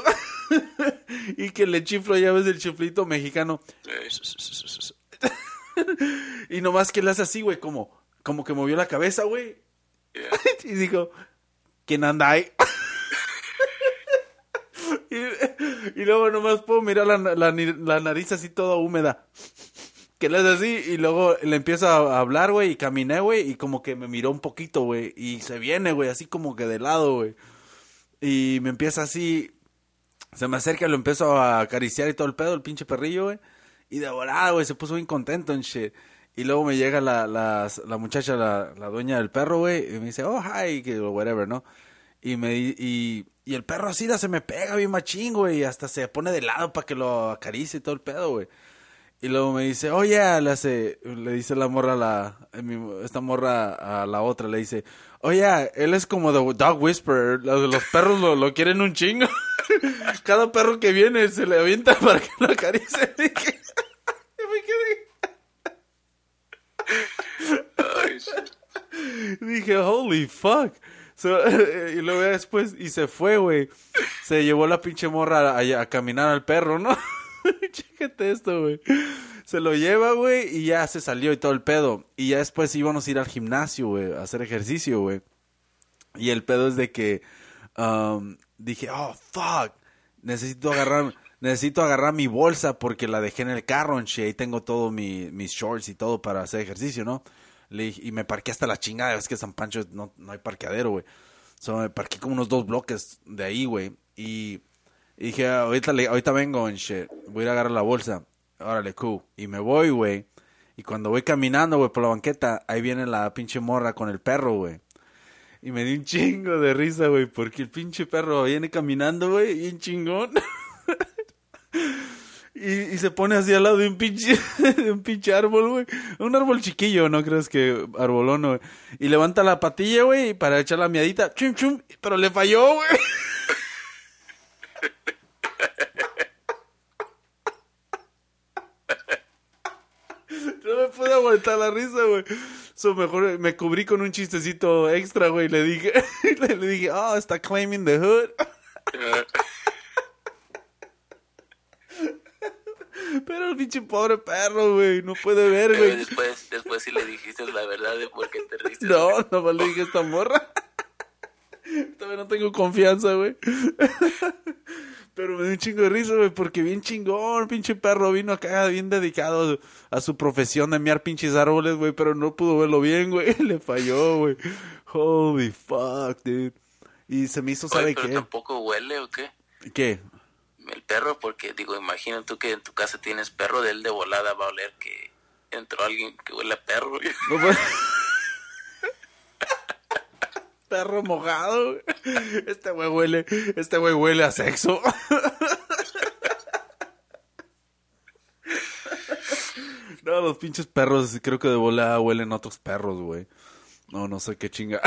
Speaker 2: y que le chiflo, ya ves el chiflito mexicano. y nomás que le hace así, güey, como, como que movió la cabeza, güey. Y dijo, ¿quién anda ahí? y, y luego nomás puedo mirar la, nariz así toda húmeda. Que le hace así y luego le empiezo a hablar, güey, y caminé, güey, y como que me miró un poquito, güey, y se viene, güey, así como que de lado, güey. Y me empieza así, se me acerca, lo empiezo a acariciar y todo el pedo, el pinche perrillo, güey. Y de volada, güey, se puso bien contento en shit. Y luego me llega la, la, muchacha, la, la dueña del perro, güey, y me dice, oh, hi, que whatever, ¿no? Y me y, y el perro así se me pega bien machín, güey, y hasta se pone de lado para que lo acaricie y todo el pedo, güey. Y luego me dice, oye, le hace, le dice la morra a la, esta morra a la otra, le dice, oye, él es como The Dog Whisperer, los perros lo, lo quieren un chingo. Cada perro que viene se le avienta para que lo acaricie. Me quedé-
Speaker 1: Ay.
Speaker 2: Dije, holy fuck. So, y luego después, y se fue, güey. Se llevó la pinche morra a, a caminar al perro, ¿no? Chécate esto, güey. Se lo lleva, güey, y ya se salió y todo el pedo. Y ya después íbamos a ir al gimnasio, güey, a hacer ejercicio, güey. Y el pedo es de que um, dije, oh, fuck. Necesito agarrar, necesito agarrar mi bolsa porque la dejé en el carro, en. Ahí tengo todo mi, mis shorts y todo para hacer ejercicio, ¿no? Le dije- y me parqué hasta la chingada. Es que San Pancho no, no hay parqueadero, güey. So, me parqué como unos dos bloques de ahí, güey. Y, y dije, "Ah, ahorita, le- ahorita vengo en shit. Voy a ir a agarrar la bolsa. Órale, cool. Y me voy, güey. Y cuando voy caminando, güey, por la banqueta, ahí viene la pinche morra con el perro, güey. Y me di un chingo de risa, güey, porque el pinche perro viene caminando, güey, bien chingón. y, y se pone así al lado de un pinche, de un pinche árbol, güey. Un árbol chiquillo, no crees que arbolón, güey. Y levanta la patilla, güey, para echar la miadita. Chum, chum, pero le falló, güey. No me pude aguantar la risa, güey. So, mejor me cubrí con un chistecito extra, güey. Le dije, le, le dije, oh, está claiming the hood. Pero el pinche pobre perro, güey, no puede ver, güey.
Speaker 1: después, después sí le dijiste la verdad de por qué te riste.
Speaker 2: No, no le dije esta morra. Todavía no tengo confianza, güey. Pero me dio un chingo de risa, güey, porque bien chingón, pinche perro vino acá bien dedicado a su profesión de miar pinches árboles, güey, pero no pudo verlo bien, güey. Le falló, güey. Holy fuck, dude. Y se me hizo,
Speaker 1: Oye,
Speaker 2: ¿sabe
Speaker 1: pero
Speaker 2: qué?
Speaker 1: tampoco huele o qué?
Speaker 2: ¿Qué?
Speaker 1: El perro, porque digo, imagina tú que en tu casa tienes perro, de él de volada va a oler que entró alguien que huele a perro.
Speaker 2: No, pues- Perro mojado. Este güey huele, este güey huele a sexo. No, los pinches perros, creo que de volada huelen otros perros, güey. No, no sé qué chinga.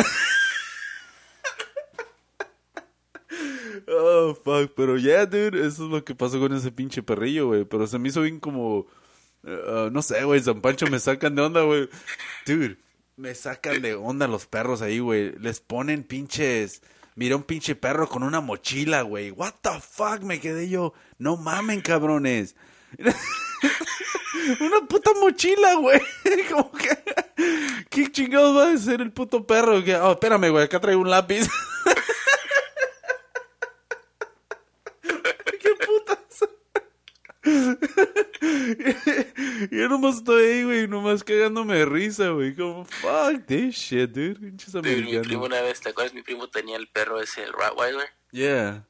Speaker 2: Oh, fuck, pero ya, dude, eso es lo que pasó con ese pinche perrillo, güey. Pero se me hizo bien como, eh, no sé, güey, San Pancho me sacan de onda, güey. Dude, me sacan de onda los perros ahí, güey. Les ponen pinches... Mira un pinche perro con una mochila, güey. What the fuck, me quedé yo. No mamen, cabrones. una puta mochila, güey. Como que... ¿Qué chingados va a ser el puto perro? Que, oh, espérame, güey, acá traigo un lápiz. ¿Qué putas? Yo nomás estoy ahí, güey, nomás cagándome de risa, güey. Como, fuck this shit, dude. Pinches
Speaker 1: mi primo una vez, ¿te acuerdas? Mi primo tenía el perro ese, el Rottweiler.
Speaker 2: Yeah.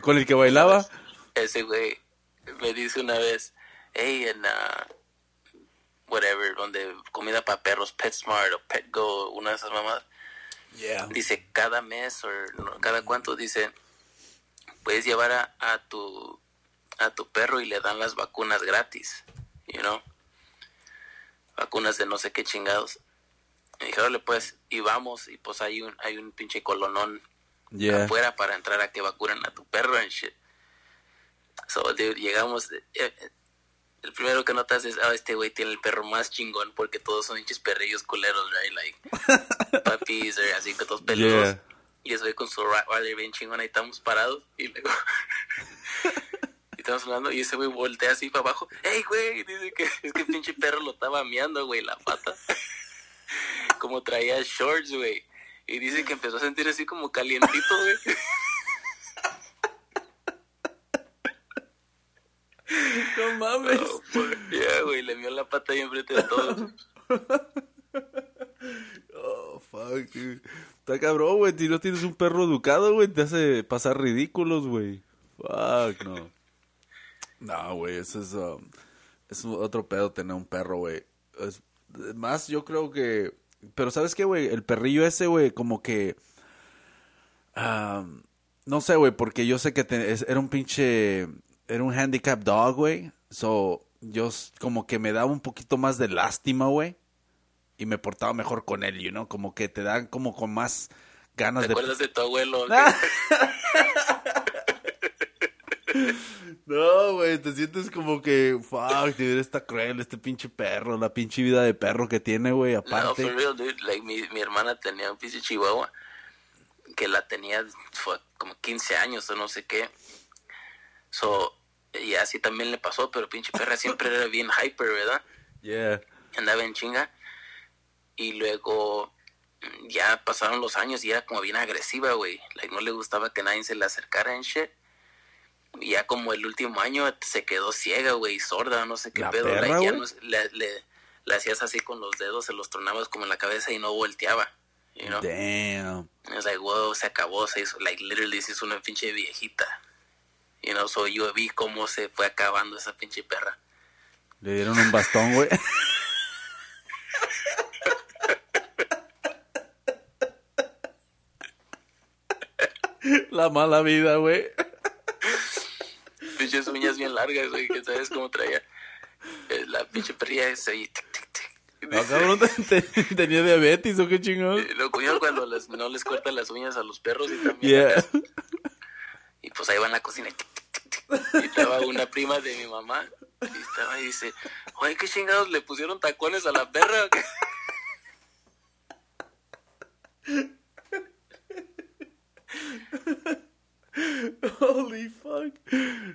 Speaker 2: ¿Con el que bailaba?
Speaker 1: Ese güey me dice una vez, hey, en uh, whatever, donde comida para perros, PetSmart o PetGo, una de esas mamás,
Speaker 2: Yeah.
Speaker 1: dice cada mes o no, cada cuánto, dice, puedes llevar a, a tu a tu perro y le dan las vacunas gratis, you know, vacunas de no sé qué chingados. Y dije, órale pues, y vamos, y pues hay un, hay un pinche colonón
Speaker 2: Yeah.
Speaker 1: afuera para entrar a que vacunen a tu perro and shit. So, dude, llegamos. eh, eh, el primero que notas es, ah, este güey tiene el perro más chingón porque todos son hinches perrillos culeros, right? Like, puppies, or así que todos peludos.
Speaker 2: Yeah.
Speaker 1: Y güey con su Rottweiler bien chingón, ahí estamos parados. Y luego. y estamos hablando, y ese güey voltea así para abajo. ¡Ey, güey! Dice que es que el pinche perro lo estaba meando, güey, la pata. como traía shorts, güey. Y dice que empezó a sentir así como calientito, güey.
Speaker 2: No mames.
Speaker 1: Oh, pues, Ya, güey, le mió la pata ahí enfrente de todos.
Speaker 2: Oh, fuck, dude. Está cabrón, güey. Si no tienes un perro educado, güey, te hace pasar ridículos, güey. Fuck, no. No, güey, eso es, um, es otro pedo tener un perro, güey. Más, yo creo que... Pero ¿sabes qué, güey? El perrillo ese, güey, como que... um, no sé, güey, porque yo sé que te- es- era un pinche... Era un handicap dog, güey. So, yo como que me daba un poquito más de lástima, güey y me portaba mejor con él, you know, como que te dan como con más ganas
Speaker 1: ¿Te
Speaker 2: de
Speaker 1: acuerdas de tu abuelo?
Speaker 2: No, güey, te sientes como que fuck, dude, está cruel este pinche perro, la pinche vida de perro que tiene, güey,
Speaker 1: No,
Speaker 2: aparte.
Speaker 1: for real, dude. Like, mi, mi hermana tenía un pinche chihuahua que la tenía fue como 15 años o no sé qué. So, y así también le pasó, pero pinche perra siempre era bien hyper, ¿verdad?
Speaker 2: Yeah.
Speaker 1: andaba en chinga y luego ya pasaron los años y era como bien agresiva, güey. Like, no le gustaba que nadie se le acercara en shit. Ya como el último año se quedó ciega, güey, sorda, no sé qué
Speaker 2: ¿La
Speaker 1: pedo.
Speaker 2: perra,
Speaker 1: like, ya no le, le- le hacías así con los dedos, se los tronabas como en la cabeza y no volteaba. You know?
Speaker 2: Damn.
Speaker 1: Es like, wow, se acabó, se hizo, like, literally se hizo una pinche viejita. You know, so yo vi cómo se fue acabando esa pinche perra.
Speaker 2: Le dieron un bastón, güey. La mala vida, güey.
Speaker 1: Pinches uñas bien largas, güey, que sabes cómo traía. Eh, La pinche perrilla esa y tic, tic, tic.
Speaker 2: No, cabrón, te- tenía diabetes o qué chingón.
Speaker 1: eh, Lo cuñado cuando les- no les cortan las uñas a los perros y también
Speaker 2: Yeah.
Speaker 1: Y pues ahí va en la cocina. tic, tic, tic, tic. Y estaba una prima de mi mamá. Y estaba y dice, oye, ¿qué chingados le pusieron tacones a la perra? O qué?"
Speaker 2: Holy fuck.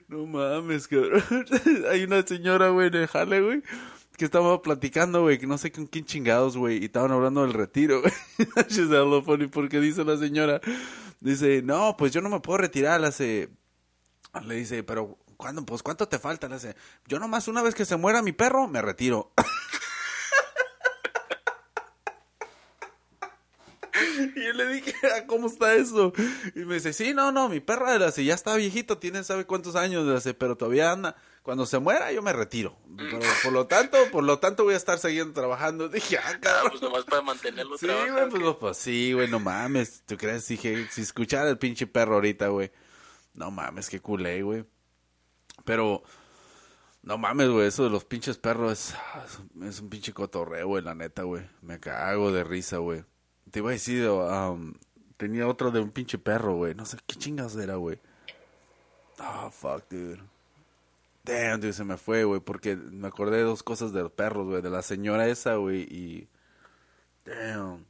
Speaker 2: No mames, cabrón. Hay una señora, güey, de Jale, güey, que estaba platicando, güey, que no sé con quién chingados, güey, y estaban hablando del retiro, güey. Funny porque dice la señora, dice, no, pues yo no me puedo retirar hace, Le dice, pero ¿cuándo? Pues ¿cuánto te falta? Le dice, yo nomás una vez que se muera mi perro, me retiro. Y yo le dije, "Ah, ¿cómo está eso? Y me dice, sí, no, no, mi perra le hace, ya está viejito, tiene sabe cuántos años, hace, pero todavía anda. Cuando se muera, yo me retiro. Pero, por lo tanto, por lo tanto voy a estar siguiendo trabajando. Dije, ah,
Speaker 1: Ah,
Speaker 2: cabrón.
Speaker 1: pues nomás para mantenerlo
Speaker 2: Sí,
Speaker 1: trabajando.
Speaker 2: güey, pues, no, pues sí, güey, no mames. ¿Tú crees? Dije, si escuchara el pinche perro ahorita, güey. No mames, qué culé, güey. Pero, no mames, güey, eso de los pinches perros es, un- es un pinche cotorreo, güey, la neta, güey. Me cago de risa, güey. Te iba a decir, um, tenía otro de un pinche perro, güey. No sé qué chingas era, güey. Ah, fuck, dude. Damn, dude, se me fue, güey, porque me acordé de dos cosas de los perros, güey. De la señora esa, güey, y... Damn.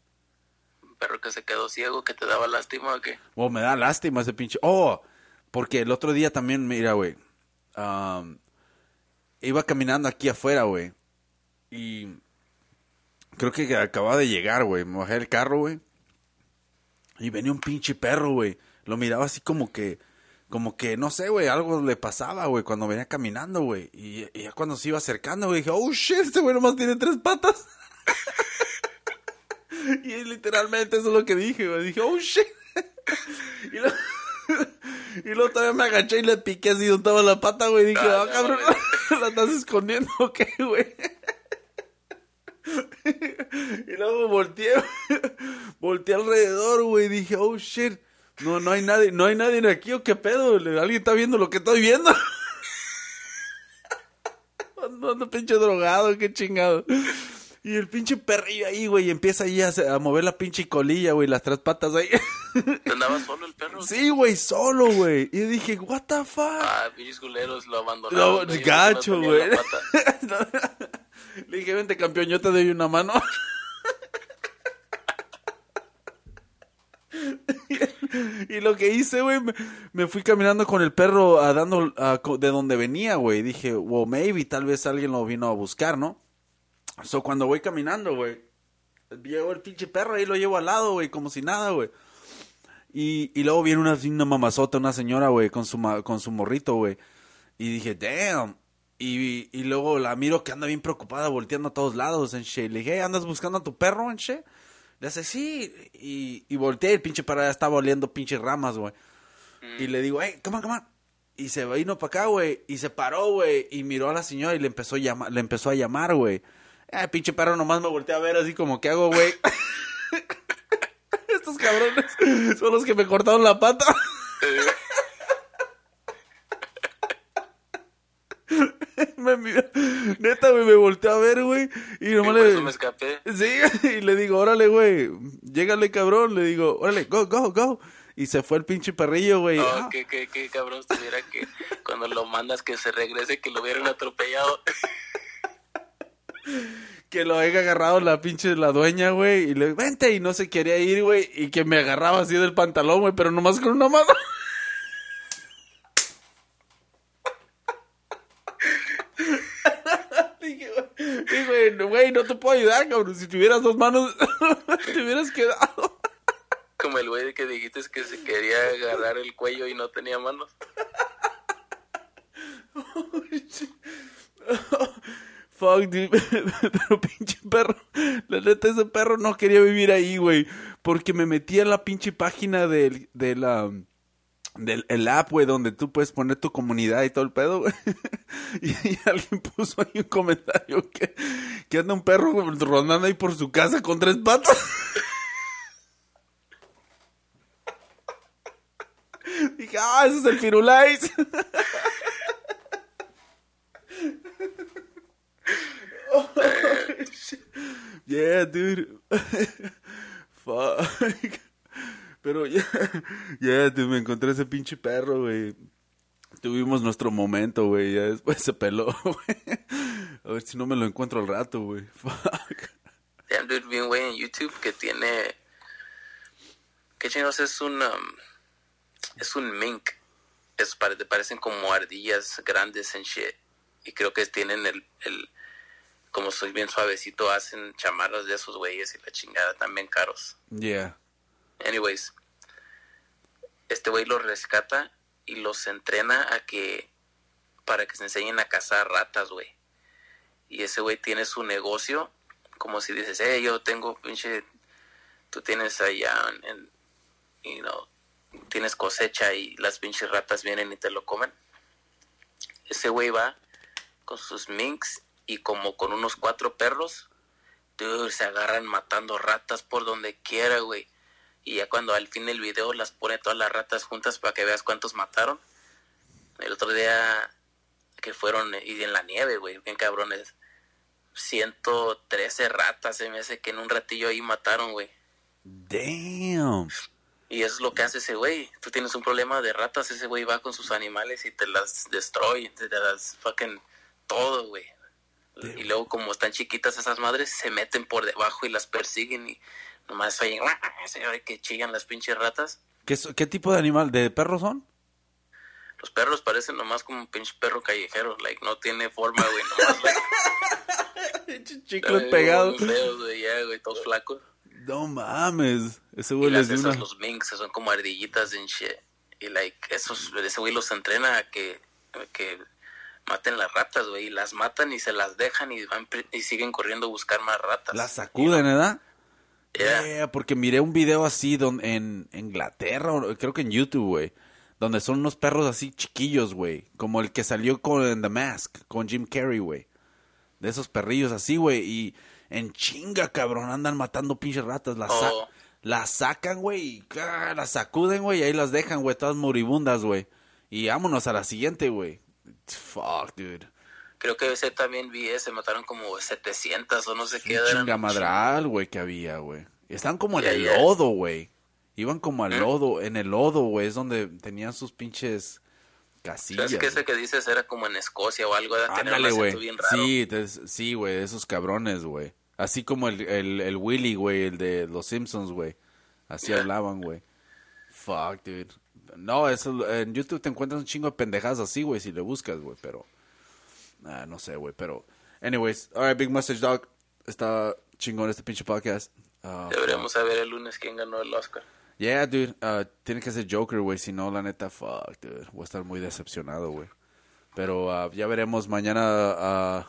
Speaker 1: Un perro que se quedó ciego, que te daba lástima o qué.
Speaker 2: Oh, me da lástima ese pinche. Oh, porque el otro día también, mira, güey. iba caminando aquí afuera, güey. Y creo que acababa de llegar, güey. Me bajé del carro, güey. Y venía un pinche perro, güey. Lo miraba así como que, como que, no sé, güey, algo le pasaba, güey, cuando venía caminando, güey. Y, y ya cuando se iba acercando, güey, dije, oh, shit, este güey nomás tiene tres patas. y literalmente eso es lo que dije, güey. Dije, oh, shit. y, luego, y luego todavía me agaché y le piqué así donde estaba la pata, güey. Dije,
Speaker 1: Ah,
Speaker 2: ah,
Speaker 1: no,
Speaker 2: cabrón, ¿la estás escondiendo o qué, güey? Y luego volteé, volteé alrededor, güey. Dije, oh shit, no, no hay nadie, no hay nadie aquí o qué pedo. Alguien está viendo lo que estoy viendo. ando, ando pinche drogado, qué chingado. Y el pinche perrillo ahí, güey, empieza ahí a, mover la pinche colilla, güey, las tres patas ahí.
Speaker 1: ¿Andaba solo el perro?
Speaker 2: sí, güey, solo, güey. Y dije, what the fuck.
Speaker 1: Ah, pinches culeros lo abandonaron.
Speaker 2: gacho, güey. Le dije, vente campeón, yo te doy una mano. Y lo que hice, güey, me, fui caminando con el perro a dando de donde venía, güey. Dije, well, maybe, tal vez alguien lo vino a buscar, ¿no? So, cuando voy caminando, güey, llevo el pinche perro ahí, lo llevo al lado, güey, como si nada, güey. Y, y luego viene una, una mamazota, una señora, güey, con su, con su morrito, güey. Y dije, damn. Y, y luego la miro que anda bien preocupada, volteando a todos lados, en shit. Le dije, ¿andas buscando a tu perro, en shit? Le hace, sí. Y, y volteé, y el pinche perro ya estaba oliendo pinches ramas, güey. Y le digo, hey, come on, come on. Y se vino para acá, güey. Y se paró, güey. Y miró a la señora y le empezó a llamar, le empezó a llamar, güey. Eh, pinche perro nomás me volteé a ver así como, ¿qué hago, güey? Estos cabrones son los que me cortaron la pata. me miró- neta, güey, me volteé a ver, güey. Y nomás le...
Speaker 1: me escapé.
Speaker 2: Sí, y le digo, órale, güey, llégale, cabrón. Le digo, órale, go, go, go. Y se fue el pinche perrillo, güey.
Speaker 1: No,
Speaker 2: Ah,
Speaker 1: que, que, que cabrón estuviera que cuando lo mandas que se regrese, que lo hubieran atropellado.
Speaker 2: que lo haya agarrado la pinche la dueña, güey. Y le vente, y no se quería ir, güey. Y que me agarraba así del pantalón, güey, pero nomás con una mano. Dije, güey, no, te puedo ayudar, cabrón. Si tuvieras dos manos, te hubieras quedado.
Speaker 1: Como el güey que dijiste que se quería agarrar el cuello y no tenía manos.
Speaker 2: Fuck. Pero pinche perro. La neta, ese perro no quería vivir ahí, güey. Porque me metí en la pinche página del, de la, del el app, güey, donde tú puedes poner tu comunidad y todo el pedo, güey. Y, alguien puso ahí un comentario que, que anda un perro rondando ahí por su casa con tres patas. Dije, ah, ese es el Firulais. Yeah, dude. Fuck. Pero ya, ya, me encontré ese pinche perro, güey. Tuvimos nuestro momento, güey. Ya después se peló, güey. A ver si no me lo encuentro al rato, güey. Fuck.
Speaker 1: Damn, dude, güey en YouTube que tiene... ¿Qué chingados es un... um, es un mink. Es, pare- parecen como ardillas grandes en shit. Y creo que tienen el... el como soy bien suavecito, hacen chamarras de esos güeyes y la chingada también caros.
Speaker 2: Yeah.
Speaker 1: Anyways, este güey lo rescata y los entrena a que para que se enseñen a cazar ratas, güey. Y ese güey tiene su negocio, como si dices, eh, yo tengo pinche, tú tienes allá, en, you know, tienes cosecha y las pinches ratas vienen y te lo comen. Ese güey va con sus minks y como con unos cuatro perros, dude, se agarran matando ratas por donde quiera, güey. Y ya cuando al fin del video las pone todas las ratas juntas para que veas cuántos mataron. El otro día que fueron y en la nieve, güey, bien cabrones. 113 ratas se me hace que en un ratillo ahí mataron, güey.
Speaker 2: Damn.
Speaker 1: Y eso es lo que hace ese güey. Tú tienes un problema de ratas, ese güey va con sus animales y te las destruye, te las fucking todo, güey. Y luego como están chiquitas esas madres, se meten por debajo y las persiguen y nomás oyen, que chillan las pinches ratas.
Speaker 2: ¿Qué, ¿Qué tipo de animal? ¿De perros son?
Speaker 1: Los perros parecen nomás como un pinche perro callejero, like, no tiene forma, güey, nomás, like,
Speaker 2: Chicos pegados.
Speaker 1: güey, ya, güey, todos flacos.
Speaker 2: No mames, ese güey
Speaker 1: y las
Speaker 2: les
Speaker 1: esas,
Speaker 2: una...
Speaker 1: los minks, son como ardillitas en shit. Y, like, esos, ese güey los entrena a que, a que maten las ratas, güey, y las matan y se las dejan y van y siguen corriendo a buscar más ratas.
Speaker 2: Las sacuden, ¿verdad?
Speaker 1: Yeah.
Speaker 2: Yeah, porque miré un video así don, en Inglaterra, creo que en YouTube, güey, donde son unos perros así chiquillos, güey, como el que salió con The Mask, con Jim Carrey, güey. De esos perrillos así, güey, y en chinga, cabrón, andan matando pinches ratas, las, sa-
Speaker 1: Oh.
Speaker 2: las sacan, güey, ah, las sacuden, güey, y ahí las dejan, güey, todas moribundas, güey. Y vámonos a la siguiente, güey. Fuck, dude.
Speaker 1: Creo que ese también vi ese, mataron como 700 o no sé qué.
Speaker 2: Chingamadral, güey, que había, güey. Están como en el lodo, güey. Iban como al
Speaker 1: ¿Eh?
Speaker 2: lodo, en el lodo, güey, es donde tenían sus pinches casillas.
Speaker 1: ¿Sabes que ese que dices era como en Escocia o algo?
Speaker 2: Ándale, güey. Sí, sí, güey, esos cabrones, güey. Así como el, el, el Willy, güey, el de los Simpsons, güey. Así hablaban, güey. Fuck, dude. No, eso, en YouTube te encuentras un chingo de pendejadas así, güey, si le buscas, güey, pero... Ah, no sé, güey, pero... Anyways, alright, Big Message Dog. Está chingón este pinche podcast. Ah,
Speaker 1: Deberíamos saber el lunes quién ganó el Oscar.
Speaker 2: Yeah, dude. Uh, tiene que ser Joker, güey. Si no, la neta, fuck, dude. Voy a estar muy decepcionado, güey. Pero uh, ya veremos. Mañana uh,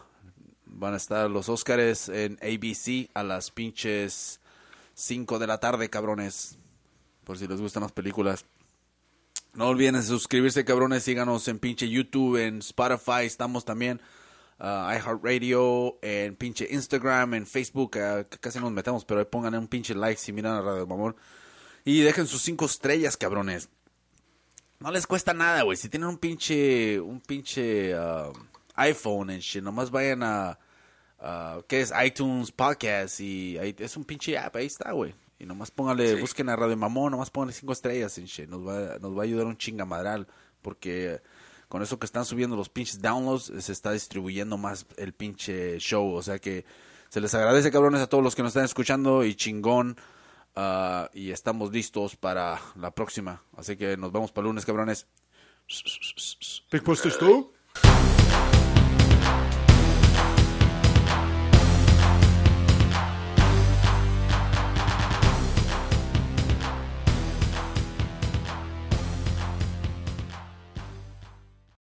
Speaker 2: van a estar los Oscars en ABC a las pinches 5 de la tarde, cabrones. Por si les gustan las películas. No olviden suscribirse, cabrones. Síganos en pinche YouTube, en Spotify. Estamos también. Uh, iHeartRadio, en pinche Instagram, en Facebook. uh, casi nos metemos, pero ahí pongan un pinche like si miran a Radio Mamor. Y dejen sus cinco estrellas, cabrones. No les cuesta nada, güey. Si tienen un pinche, un pinche uh, iPhone en shit, nomás vayan a, ¿qué es? iTunes Podcast y es un pinche app, ahí está, güey. Y nomás póngale,
Speaker 1: Sí.
Speaker 2: busquen a Radio Mamón, nomás pónganle cinco estrellas. Nos va, nos va a ayudar un chingamadral, porque con eso que están subiendo los pinches downloads, se está distribuyendo más el pinche show. O sea que se les agradece, cabrones, a todos los que nos están escuchando y chingón. Ah, y estamos listos para la próxima. Así que nos vemos para el lunes, cabrones. Big ¿tú?